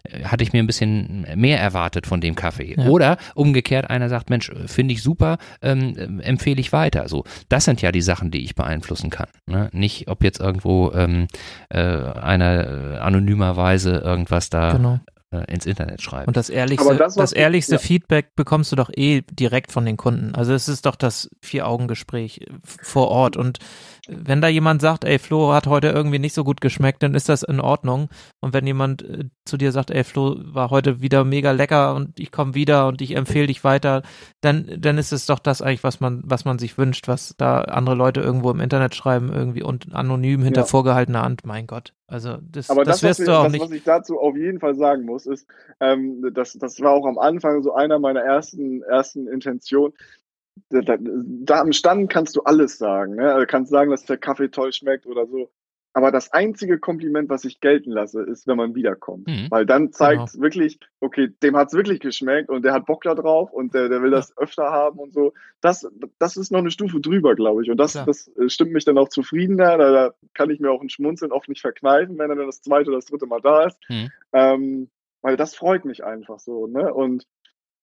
hm, hatte ich mir ein bisschen mehr erwartet von dem Kaffee. Ja. Oder umgekehrt einer sagt, Mensch, finde ich super, ähm, empfehle ich weiter. So, das sind ja die Sachen, die ich beeinflussen kann. Ne? Nicht, ob jetzt irgendwo ähm, äh, einer äh, anonymerweise irgendwas da genau äh, ins Internet schreiben. Und das ehrlichste, das, das, ehrlichste ja. Feedback bekommst du doch eh direkt von den Kunden. Also es ist doch das Vier-Augen-Gespräch vor Ort. Und wenn da jemand sagt, ey, Flo hat heute irgendwie nicht so gut geschmeckt, dann ist das in Ordnung. Und wenn jemand äh, zu dir sagt, ey, Flo war heute wieder mega lecker und ich komme wieder und ich empfehle dich weiter, dann, dann ist es doch das eigentlich, was man, was man sich wünscht, was da andere Leute irgendwo im Internet schreiben, irgendwie und anonym hinter ja. vorgehaltener Hand, mein Gott. Also das, Aber das, das wirst du auch das, nicht. Was ich dazu auf jeden Fall sagen muss, ist, ähm, das, das war auch am Anfang so einer meiner ersten, ersten Intentionen da, da am Stand kannst du alles sagen. Ne? Also kannst sagen, dass der Kaffee toll schmeckt oder so. Aber das einzige Kompliment, was ich gelten lasse, ist, wenn man wiederkommt. Mhm. Weil dann zeigt genau. wirklich, okay, dem hat's wirklich geschmeckt und der hat Bock da drauf und der, der will das öfter haben und so. Das, das ist noch eine Stufe drüber, glaube ich. Und das, das äh, stimmt mich dann auch zufriedener. Da, da kann ich mir auch ein Schmunzeln oft nicht verkneifen, wenn er dann das zweite oder das dritte Mal da ist. Mhm. Ähm, weil das freut mich einfach so. Ne? Und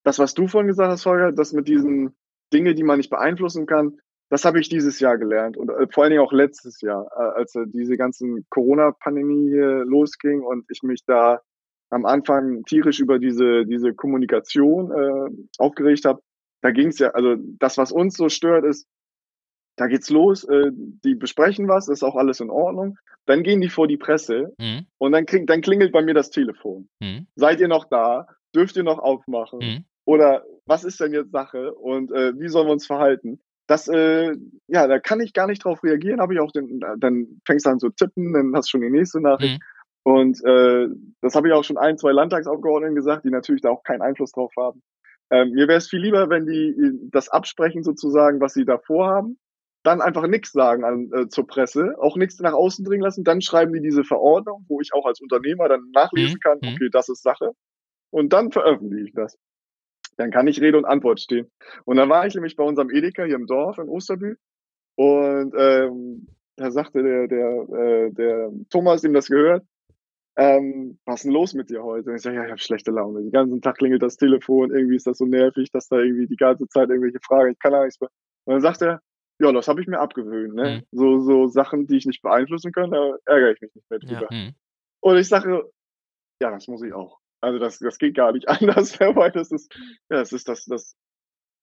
das, was du vorhin gesagt hast, Holger, das mit diesen Dinge, die man nicht beeinflussen kann, das habe ich dieses Jahr gelernt und äh, vor allen Dingen auch letztes Jahr, äh, als äh, diese ganzen Corona-Pandemie hier losging und ich mich da am Anfang tierisch über diese diese Kommunikation äh, aufgeregt habe. Da ging es ja, also das, was uns so stört, ist, da geht's los, äh, die besprechen was, ist auch alles in Ordnung. Dann gehen die vor die Presse mhm. und dann, kling, dann klingelt bei mir das Telefon. Mhm. Seid ihr noch da? Dürft ihr noch aufmachen? Mhm. Oder was ist denn jetzt Sache und äh, wie sollen wir uns verhalten? Das, äh, ja, da kann ich gar nicht drauf reagieren, habe ich auch den, dann fängst du an zu tippen, dann hast du schon die nächste Nachricht. Mhm. Und äh, das habe ich auch schon ein, zwei Landtagsabgeordneten gesagt, die natürlich da auch keinen Einfluss drauf haben. Ähm, mir wäre es viel lieber, wenn die das absprechen sozusagen, was sie da vorhaben, dann einfach nichts sagen an, äh, zur Presse, auch nichts nach außen dringen lassen, dann schreiben die diese Verordnung, wo ich auch als Unternehmer dann nachlesen mhm. kann, mhm. okay, das ist Sache. Und dann veröffentliche ich das. Dann kann ich Rede und Antwort stehen. Und dann war ich nämlich bei unserem Edeka hier im Dorf in Osterbü und ähm, da sagte der, der, äh, der Thomas, dem das gehört, ähm, was ist denn los mit dir heute? Und ich sage, ja, ich habe schlechte Laune. Den ganzen Tag klingelt das Telefon, irgendwie ist das so nervig, dass da irgendwie die ganze Zeit irgendwelche Fragen, ich kann da nichts mehr. Und dann sagt er, ja, das habe ich mir abgewöhnt. Ne? Mhm. So, so Sachen, die ich nicht beeinflussen kann, da ärgere ich mich nicht mehr drüber. Ja, mhm. Und ich sage, ja, das muss ich auch. Also das, das geht gar nicht anders, weil das ist, ja, das ist das, das,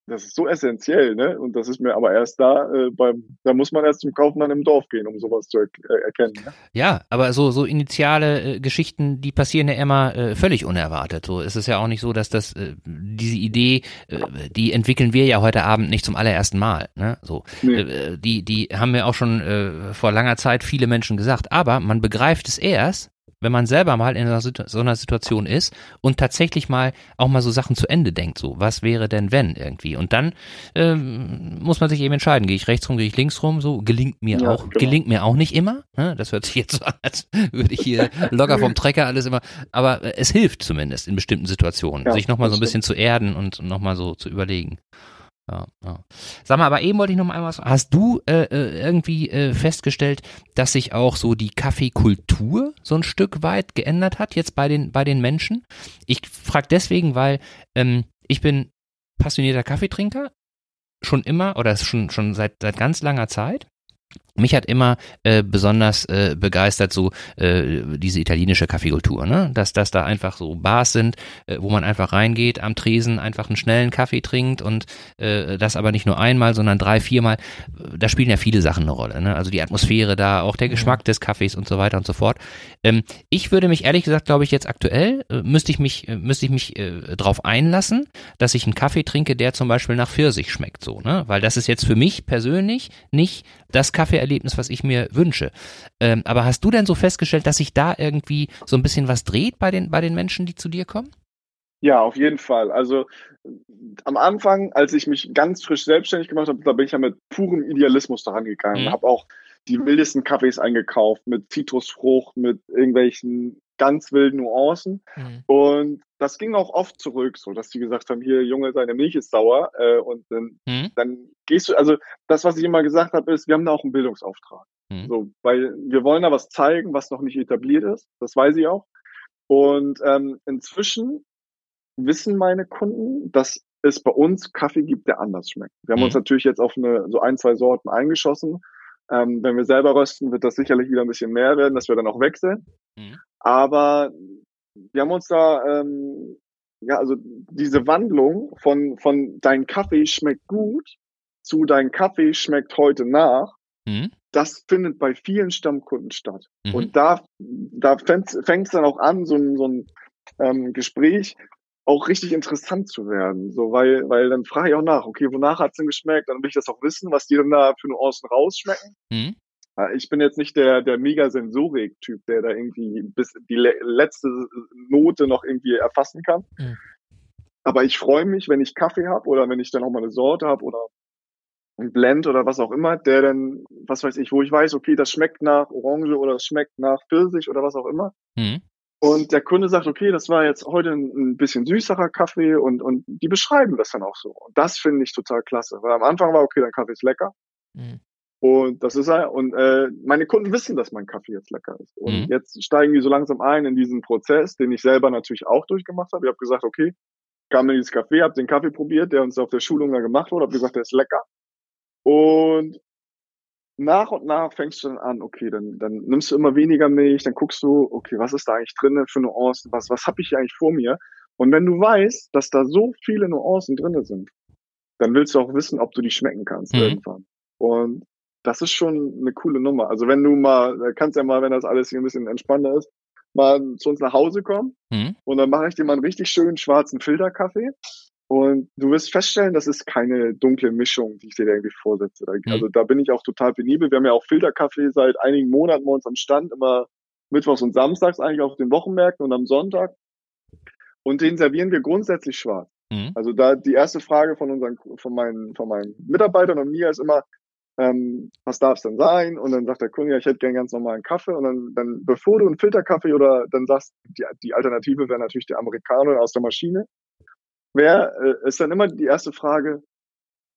das ist so essentiell, ne? Und das ist mir aber erst da, äh, beim, da muss man erst zum Kaufmann im Dorf gehen, um sowas zu er äh, erkennen. Ne? Ja, aber so, so initiale äh, Geschichten, die passieren ja immer äh, völlig unerwartet. So ist es ja auch nicht so, dass das, äh, diese Idee, äh, die entwickeln wir ja heute Abend nicht zum allerersten Mal. Ne? So, nee. äh, die, die haben mir auch schon äh, vor langer Zeit viele Menschen gesagt. Aber man begreift es erst, wenn man selber mal in so einer Situation ist und tatsächlich mal auch mal so Sachen zu Ende denkt, so, was wäre denn wenn irgendwie? Und dann ähm, muss man sich eben entscheiden, gehe ich rechts rum, gehe ich links rum, so, gelingt mir ja, auch, genau. gelingt mir auch nicht immer, ne? das hört sich jetzt so an, als würde ich hier locker vom Trecker alles immer, aber äh, es hilft zumindest in bestimmten Situationen, ja, sich nochmal so ein bisschen zu erden und nochmal so zu überlegen. Ja, ja. Sag mal, aber eben wollte ich noch mal was. Hast du äh, äh, irgendwie äh, festgestellt, dass sich auch so die Kaffeekultur so ein Stück weit geändert hat jetzt bei den bei den Menschen? Ich frage deswegen, weil ähm, ich bin passionierter Kaffeetrinker schon immer oder schon schon seit seit ganz langer Zeit mich hat immer äh, besonders äh, begeistert so äh, diese italienische Kaffeekultur, ne? Dass dass da einfach so Bars sind, äh, wo man einfach reingeht, am Tresen einfach einen schnellen Kaffee trinkt und äh, das aber nicht nur einmal, sondern drei, viermal. Da spielen ja viele Sachen eine Rolle, ne? Also die Atmosphäre da, auch der Geschmack des Kaffees und so weiter und so fort. Ähm, ich würde mich ehrlich gesagt, glaube ich, jetzt aktuell äh, müsste ich mich äh, müsste ich mich äh, drauf einlassen, dass ich einen Kaffee trinke, der zum Beispiel nach Pfirsich schmeckt, so, ne? Weil das ist jetzt für mich persönlich nicht das Kaffeeerlebnis, was ich mir wünsche. Ähm, aber hast du denn so festgestellt, dass sich da irgendwie so ein bisschen was dreht bei den, bei den Menschen, die zu dir kommen? Ja, auf jeden Fall. Also am Anfang, als ich mich ganz frisch selbstständig gemacht habe, da bin ich ja mit purem Idealismus daran gegangen. Mhm. Habe auch die wildesten Kaffees eingekauft mit Zitrusfrucht, mit irgendwelchen ganz wilden Nuancen. Mhm. Und das ging auch oft zurück, so dass die gesagt haben, hier Junge, seine Milch ist sauer. Äh, und dann, mhm. dann gehst du, also das, was ich immer gesagt habe, ist, wir haben da auch einen Bildungsauftrag. Mhm. So, weil wir wollen da was zeigen, was noch nicht etabliert ist. Das weiß ich auch. Und ähm, inzwischen wissen meine Kunden, dass es bei uns Kaffee gibt, der anders schmeckt. Wir haben mhm. uns natürlich jetzt auf eine, so ein, zwei Sorten eingeschossen. Ähm, wenn wir selber rösten, wird das sicherlich wieder ein bisschen mehr werden, dass wir dann auch wechseln. Mhm. Aber wir haben uns da, ähm, ja, also diese Wandlung von, von dein Kaffee schmeckt gut zu dein Kaffee schmeckt heute nach, mhm. das findet bei vielen Stammkunden statt. Mhm. Und da, da fängt es dann auch an, so ein, so ein ähm, Gespräch, auch richtig interessant zu werden. So, weil, weil dann frage ich auch nach, okay, wonach hat's denn geschmeckt? Dann will ich das auch wissen, was die dann da für Nuancen rausschmecken. Mhm. Ich bin jetzt nicht der, der Mega-Sensorik-Typ, der da irgendwie bis die le letzte Note noch irgendwie erfassen kann. Mhm. Aber ich freue mich, wenn ich Kaffee habe oder wenn ich dann auch mal eine Sorte habe oder ein Blend oder was auch immer, der dann, was weiß ich, wo ich weiß, okay, das schmeckt nach Orange oder das schmeckt nach Pfirsich oder was auch immer. Mhm. Und der Kunde sagt, okay, das war jetzt heute ein, bisschen süßerer Kaffee und, und die beschreiben das dann auch so. Und das finde ich total klasse. Weil am Anfang war, okay, dein Kaffee ist lecker. Mhm. Und das ist er. Und äh, meine Kunden wissen, dass mein Kaffee jetzt lecker ist. Und mhm. jetzt steigen die so langsam ein in diesen Prozess, den ich selber natürlich auch durchgemacht habe. Ich habe gesagt, okay, kam in dieses Café, habe den Kaffee probiert, der uns auf der Schulung da gemacht wurde, habe gesagt, der ist lecker. Und nach und nach fängst du dann an, okay, dann, dann nimmst du immer weniger Milch, dann guckst du, okay, was ist da eigentlich drinne für Nuancen, was, was habe ich hier eigentlich vor mir? Und wenn du weißt, dass da so viele Nuancen drinne sind, dann willst du auch wissen, ob du die schmecken kannst mhm. irgendwann. Und das ist schon eine coole Nummer. Also wenn du mal, kannst ja mal, wenn das alles hier ein bisschen entspannter ist, mal zu uns nach Hause kommen mhm. und dann mache ich dir mal einen richtig schönen schwarzen Filterkaffee und du wirst feststellen, das ist keine dunkle Mischung, die ich dir da irgendwie vorsetze. Mhm. Also da bin ich auch total penibel. Wir haben ja auch Filterkaffee seit einigen Monaten bei uns am Stand, immer mittwochs und samstags eigentlich auf den Wochenmärkten und am Sonntag. Und den servieren wir grundsätzlich schwarz. Mhm. Also da die erste Frage von unseren, von meinen, von meinen Mitarbeitern und mir ist immer, ähm, was darf es denn sein? Und dann sagt der Kunde, ja, ich hätte gern ganz normalen Kaffee. Und dann, dann bevor du einen Filterkaffee oder dann sagst, die, die Alternative wäre natürlich der Amerikaner aus der Maschine, wäre, äh, ist dann immer die erste Frage,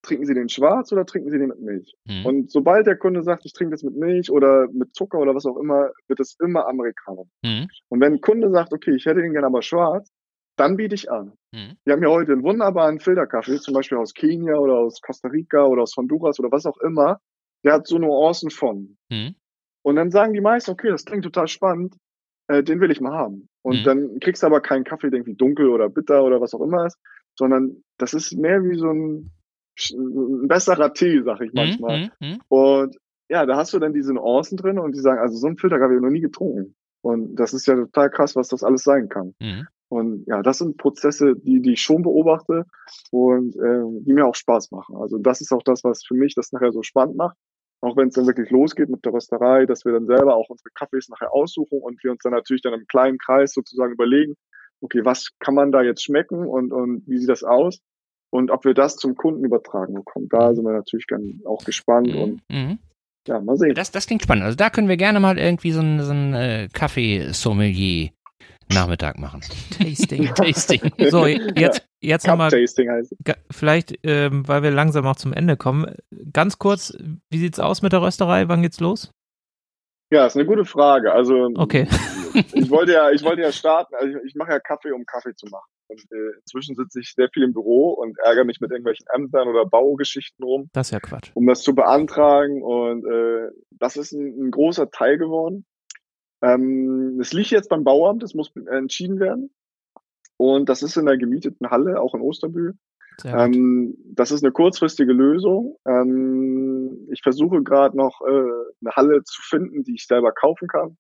trinken Sie den schwarz oder trinken Sie den mit Milch? Mhm. Und sobald der Kunde sagt, ich trinke das mit Milch oder mit Zucker oder was auch immer, wird es immer Amerikaner. Mhm. Und wenn ein Kunde sagt, okay, ich hätte den gerne aber schwarz, dann biete ich an. Mhm. Wir haben ja heute einen wunderbaren Filterkaffee, zum Beispiel aus Kenia oder aus Costa Rica oder aus Honduras oder was auch immer. Der hat so Nuancen von. Mhm. Und dann sagen die meisten, okay, das klingt total spannend, äh, den will ich mal haben. Und mhm. dann kriegst du aber keinen Kaffee, der irgendwie dunkel oder bitter oder was auch immer ist, sondern das ist mehr wie so ein, ein besserer Tee, sag ich mhm, manchmal. Mhm. Und ja, da hast du dann diese Nuancen drin und die sagen, also so ein Filterkaffee habe ich noch nie getrunken. Und das ist ja total krass, was das alles sein kann. Mhm. Und ja, das sind Prozesse, die, die ich schon beobachte und äh, die mir auch Spaß machen. Also das ist auch das, was für mich das nachher so spannend macht. Auch wenn es dann wirklich losgeht mit der Rösterei, dass wir dann selber auch unsere Kaffees nachher aussuchen und wir uns dann natürlich dann im kleinen Kreis sozusagen überlegen, okay, was kann man da jetzt schmecken und, und wie sieht das aus? Und ob wir das zum Kunden übertragen bekommen. Da sind wir natürlich dann auch gespannt mhm. und mhm. ja, mal sehen. Das, das klingt spannend. Also da können wir gerne mal irgendwie so ein, so ein äh, Kaffeesommelier Nachmittag machen. Tasting. Tasting. So, jetzt, jetzt haben wir. Tasting heißt. Vielleicht, ähm, weil wir langsam auch zum Ende kommen, ganz kurz, wie sieht's aus mit der Rösterei? Wann geht's los? Ja, ist eine gute Frage. Also, okay. ich wollte ja, ich wollte ja starten. Also ich, ich mache ja Kaffee, um Kaffee zu machen. Und äh, inzwischen sitze ich sehr viel im Büro und ärgere mich mit irgendwelchen Ämtern oder Baugeschichten rum. Das ist ja Quatsch. Um das zu beantragen. Und äh, das ist ein, ein großer Teil geworden. Ähm, es liegt jetzt beim Bauamt, es muss entschieden werden. Und das ist in der gemieteten Halle, auch in Osterbühl. Ähm, das ist eine kurzfristige Lösung. Ähm, ich versuche gerade noch äh, eine Halle zu finden, die ich selber kaufen kann,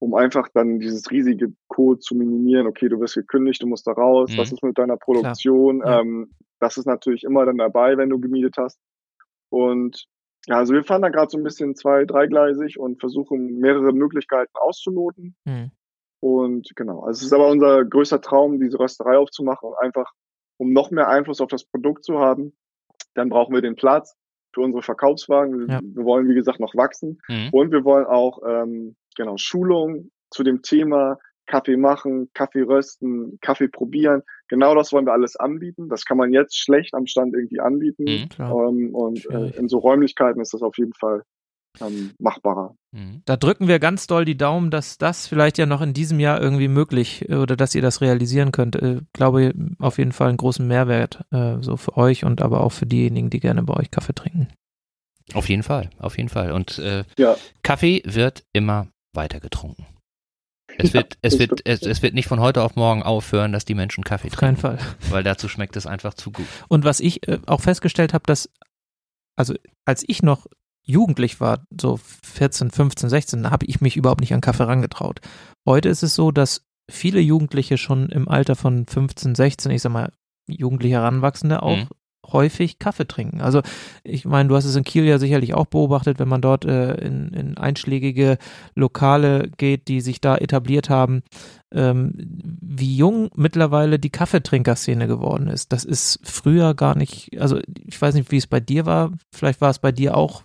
um einfach dann dieses riesige Code zu minimieren. Okay, du wirst gekündigt, du musst da raus. Mhm. Was ist mit deiner Produktion? Ja. Ähm, das ist natürlich immer dann dabei, wenn du gemietet hast. Und ja, also wir fahren da gerade so ein bisschen zwei-, dreigleisig und versuchen mehrere Möglichkeiten auszuloten. Mhm. Und genau, also es ist aber unser größter Traum, diese Rösterei aufzumachen und einfach, um noch mehr Einfluss auf das Produkt zu haben, dann brauchen wir den Platz für unsere Verkaufswagen. Ja. Wir wollen, wie gesagt, noch wachsen. Mhm. Und wir wollen auch ähm, genau Schulungen zu dem Thema Kaffee machen, Kaffee rösten, Kaffee probieren. Genau das wollen wir alles anbieten. Das kann man jetzt schlecht am Stand irgendwie anbieten. Mhm. Ähm, und äh, in so Räumlichkeiten ist das auf jeden Fall ähm, machbarer. Mhm. Da drücken wir ganz doll die Daumen, dass das vielleicht ja noch in diesem Jahr irgendwie möglich äh, oder dass ihr das realisieren könnt. Äh, glaube auf jeden Fall einen großen Mehrwert äh, so für euch und aber auch für diejenigen, die gerne bei euch Kaffee trinken. Auf jeden Fall, auf jeden Fall. Und äh, Ja. Kaffee wird immer weiter getrunken. Es wird, es wird, es, es wird nicht von heute auf morgen aufhören, dass die Menschen Kaffee Auf keinen trinken, Fall. weil dazu schmeckt es einfach zu gut. Und was ich äh, auch festgestellt habe, dass, also als ich noch jugendlich war, so 14, 15, 16, habe ich mich überhaupt nicht an Kaffee rangetraut. Heute ist es so, dass viele Jugendliche schon im Alter von 15, 16, ich sag mal, jugendliche Heranwachsende auch Mhm. Häufig Kaffee trinken. Also ich meine, du hast es in Kiel ja sicherlich auch beobachtet, wenn man dort äh, in, in einschlägige Lokale geht, die sich da etabliert haben, ähm, wie jung mittlerweile die Kaffeetrinkerszene geworden ist. Das ist früher gar nicht, also ich weiß nicht, wie es bei dir war, vielleicht war es bei dir auch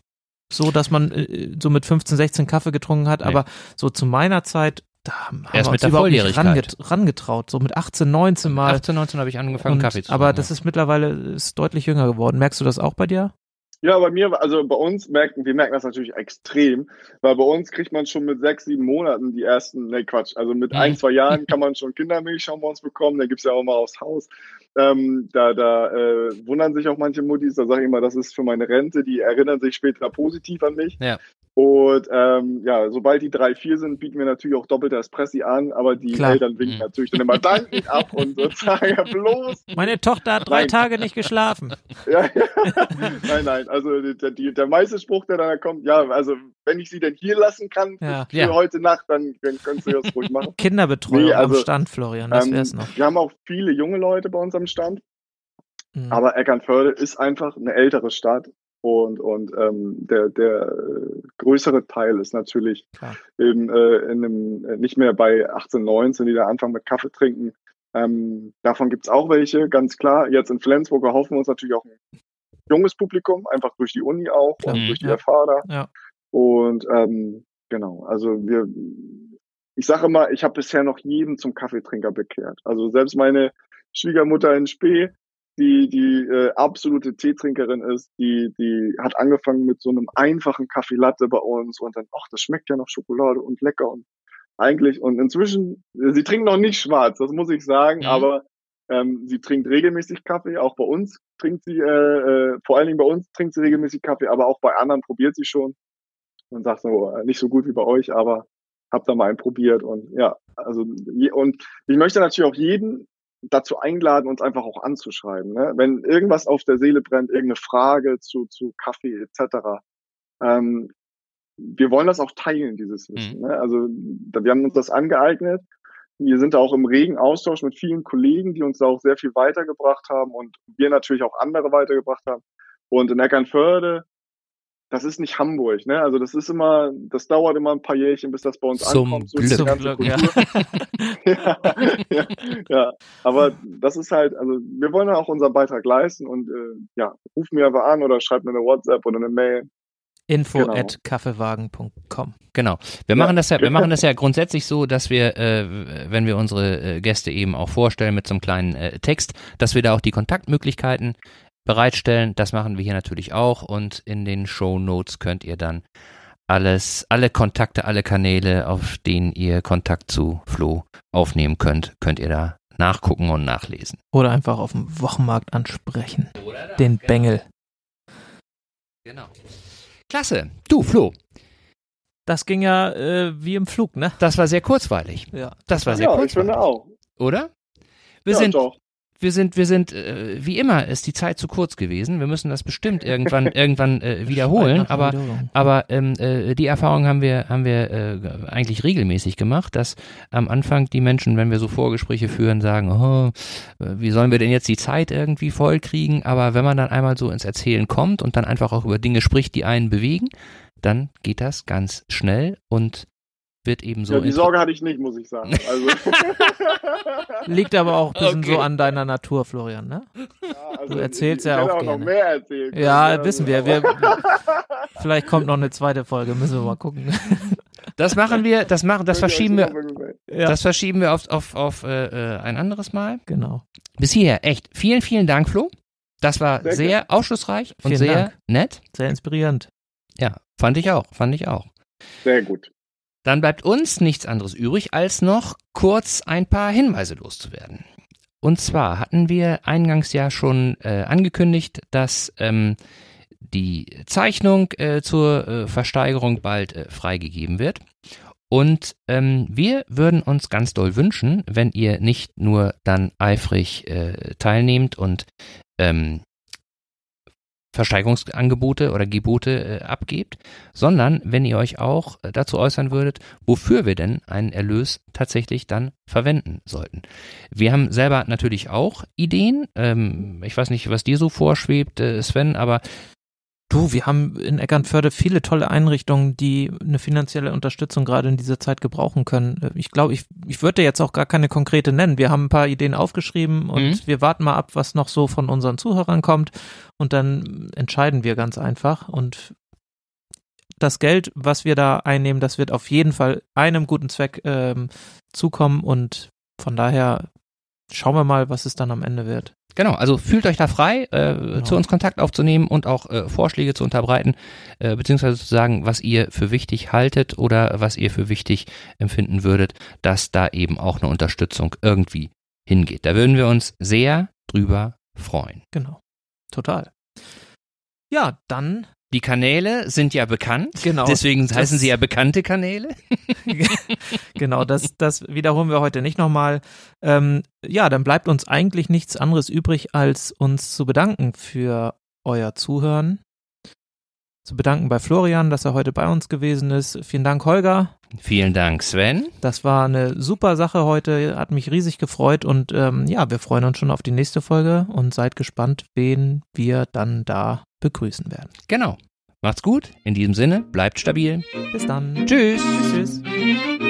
so, dass man äh, so mit 15, 16 Kaffee getrunken hat, Nee. aber so zu meiner Zeit, da haben Erst wir mit uns der überhaupt nicht ranget rangetraut, so mit 18, 19 Mal. 18, 19 habe ich angefangen, Und, Kaffee zu aber trinken, das ist mittlerweile ist deutlich jünger geworden. Merkst du das auch bei dir? Ja, bei mir, also bei uns merken, wir merken das natürlich extrem, weil bei uns kriegt man schon mit sechs, sieben Monaten die ersten, ne Quatsch, also mit ein, zwei Jahren kann man schon Kindermilch schon bei uns bekommen, da gibt's ja auch mal aufs Haus. Ähm, da da äh, wundern sich auch manche Muttis, da sage ich immer, das ist für meine Rente, die erinnern sich später positiv an mich. Ja. Und ähm, ja, sobald die drei, vier sind, bieten wir natürlich auch doppelte Espressi an, aber die Klar. Eltern winken Mhm. natürlich dann immer dankend ab und so sagen, ja, bloß Meine Tochter hat drei Nein. Tage nicht geschlafen. ja, ja. nein, nein, also der, die, der meiste Spruch, der dann kommt, ja, also wenn ich sie denn hier lassen kann Ja. für Ja. heute Nacht, dann, dann kannst du das ruhig machen. Kinderbetreuung Nee, am also, Stand, Florian, das Ähm, wär's noch. Wir haben auch viele junge Leute bei uns am Stand, Mhm. aber Eckernförde ist einfach eine ältere Stadt und, und ähm, der, der äh, größere Teil ist natürlich Klar. eben, äh, in einem, äh, nicht mehr bei 18, 19, die da anfangen mit Kaffee trinken. Ähm, davon gibt's auch welche, ganz klar. Jetzt in Flensburg erhoffen wir uns natürlich auch ein junges Publikum, einfach durch die Uni auch Klar. und durch die Ja. Da. Ja. Und ähm, genau, also wir, ich sage immer, ich habe bisher noch jeden zum Kaffeetrinker bekehrt. Also selbst meine Schwiegermutter in Spee, die die äh, absolute Teetrinkerin ist, die die hat angefangen mit so einem einfachen Kaffee Latte bei uns und dann, ach, das schmeckt ja nach Schokolade und lecker und eigentlich und inzwischen, sie trinkt noch nicht schwarz, das muss ich sagen, Mhm. aber ähm, sie trinkt regelmäßig Kaffee, auch bei uns trinkt sie, äh, äh, vor allen Dingen bei uns trinkt sie regelmäßig Kaffee, aber auch bei anderen probiert sie schon und sagt so, äh, nicht so gut wie bei euch, aber hab da mal einen probiert und ja, also je, und ich möchte natürlich auch jeden dazu einladen, uns einfach auch anzuschreiben. Ne? Wenn irgendwas auf der Seele brennt, irgendeine Frage zu, zu Kaffee etc., ähm, wir wollen das auch teilen, dieses Wissen. Ne? Also wir haben uns das angeeignet. Wir sind da auch im regen Austausch mit vielen Kollegen, die uns da auch sehr viel weitergebracht haben und wir natürlich auch andere weitergebracht haben. Und in Eckernförde, das ist nicht Hamburg, ne? Also das ist immer, das dauert immer ein paar Jährchen, bis das bei uns Zum ankommt. Glück. diese Zum ganze Glück, ja. Kultur. ja, ja, ja, aber das ist halt, also wir wollen ja auch unseren Beitrag leisten und äh, ja, ruf mir einfach an oder schreib mir eine WhatsApp oder eine Mail. Info Genau. at kaffeewagen.com. Genau. Wir Ja. machen das ja, wir machen das ja grundsätzlich so, dass wir, äh, wenn wir unsere äh, Gäste eben auch vorstellen mit so einem kleinen äh, Text, dass wir da auch die Kontaktmöglichkeiten bereitstellen. Das machen wir hier natürlich auch und in den Show Notes könnt ihr dann alles, alle Kontakte, alle Kanäle, auf denen ihr Kontakt zu Flo aufnehmen könnt, könnt ihr da nachgucken und nachlesen. Oder einfach auf dem Wochenmarkt ansprechen. Den Bengel. Genau. Klasse. Du, Flo, Das ging ja äh, wie im Flug, ne? das war sehr kurzweilig. Ja. Das war sehr ja, ich kurzweilig. finde auch. Oder? Wir ja, sind doch. Wir sind, wir sind, äh, wie immer ist die Zeit zu kurz gewesen. Wir müssen das bestimmt irgendwann, irgendwann äh, wiederholen. Aber, aber ähm, äh, die Erfahrung haben wir, haben wir äh, eigentlich regelmäßig gemacht, dass am Anfang die Menschen, wenn wir so Vorgespräche führen, sagen, oh, äh, wie sollen wir denn jetzt die Zeit irgendwie voll kriegen? Aber wenn man dann einmal so ins Erzählen kommt und dann einfach auch über Dinge spricht, die einen bewegen, dann geht das ganz schnell und wird eben so. Ja, die Sorge hatte ich nicht, muss ich sagen. Also, Liegt aber auch ein bisschen Okay. so an deiner Natur, Florian, ne? ja, also Du erzählst ich, ja ich hätte auch auch noch mehr erzählen können, Ja, ne? wissen wir. wir vielleicht kommt noch eine zweite Folge, müssen wir mal gucken. Das machen wir, das machen, das verschieben wir. Ja. das verschieben wir auf, auf, auf äh, äh, ein anderes Mal. Genau. Bis hierher, echt. Vielen, vielen Dank, Flo. Das war Sehr sehr, aufschlussreich und Vielen sehr Dank. nett. Sehr inspirierend. Ja, fand ich auch, fand ich auch. Sehr gut. Dann bleibt uns nichts anderes übrig, als noch kurz ein paar Hinweise loszuwerden. Und zwar hatten wir eingangs ja schon äh, angekündigt, dass ähm, die Zeichnung äh, zur äh, Versteigerung bald äh, freigegeben wird. Und ähm, wir würden uns ganz doll wünschen, wenn ihr nicht nur dann eifrig äh, teilnehmt und ähm, Versteigerungsangebote oder Gebote äh, abgebt, sondern wenn ihr euch auch äh, dazu äußern würdet, wofür wir denn einen Erlös tatsächlich dann verwenden sollten. Wir haben selber natürlich auch Ideen. Ähm, ich weiß nicht, was dir so vorschwebt, äh, Sven, aber Du, wir haben in Eckernförde viele tolle Einrichtungen, die eine finanzielle Unterstützung gerade in dieser Zeit gebrauchen können. Äh, Ich glaube, ich, ich würde jetzt auch gar keine konkrete nennen. Wir haben ein paar Ideen aufgeschrieben und Mhm. wir warten mal ab, was noch so von unseren Zuhörern kommt und dann entscheiden wir ganz einfach und das Geld, was wir da einnehmen, das wird auf jeden Fall einem guten Zweck ähm, zukommen und von daher schauen wir mal, was es dann am Ende wird. Genau, also fühlt euch da frei, äh, Genau. zu uns Kontakt aufzunehmen und auch äh, Vorschläge zu unterbreiten, äh, beziehungsweise zu sagen, was ihr für wichtig haltet oder was ihr für wichtig empfinden würdet, dass da eben auch eine Unterstützung irgendwie hingeht. Da würden wir uns sehr drüber freuen. Genau. Total. Ja, dann Die Kanäle sind ja bekannt, Genau, deswegen heißen sie ja bekannte Kanäle. genau, das, das wiederholen wir heute nicht nochmal. Ähm, ja, dann bleibt uns eigentlich nichts anderes übrig, als uns zu bedanken für euer Zuhören. Zu bedanken bei Florian, dass er heute bei uns gewesen ist. Vielen Dank, Holger. Vielen Dank, Sven. Das war eine super Sache heute, hat mich riesig gefreut und ähm, ja, wir freuen uns schon auf die nächste Folge und seid gespannt, wen wir dann da begrüßen werden. Genau. Macht's gut. In diesem Sinne, bleibt stabil. Bis dann. Tschüss. Tschüss. tschüss.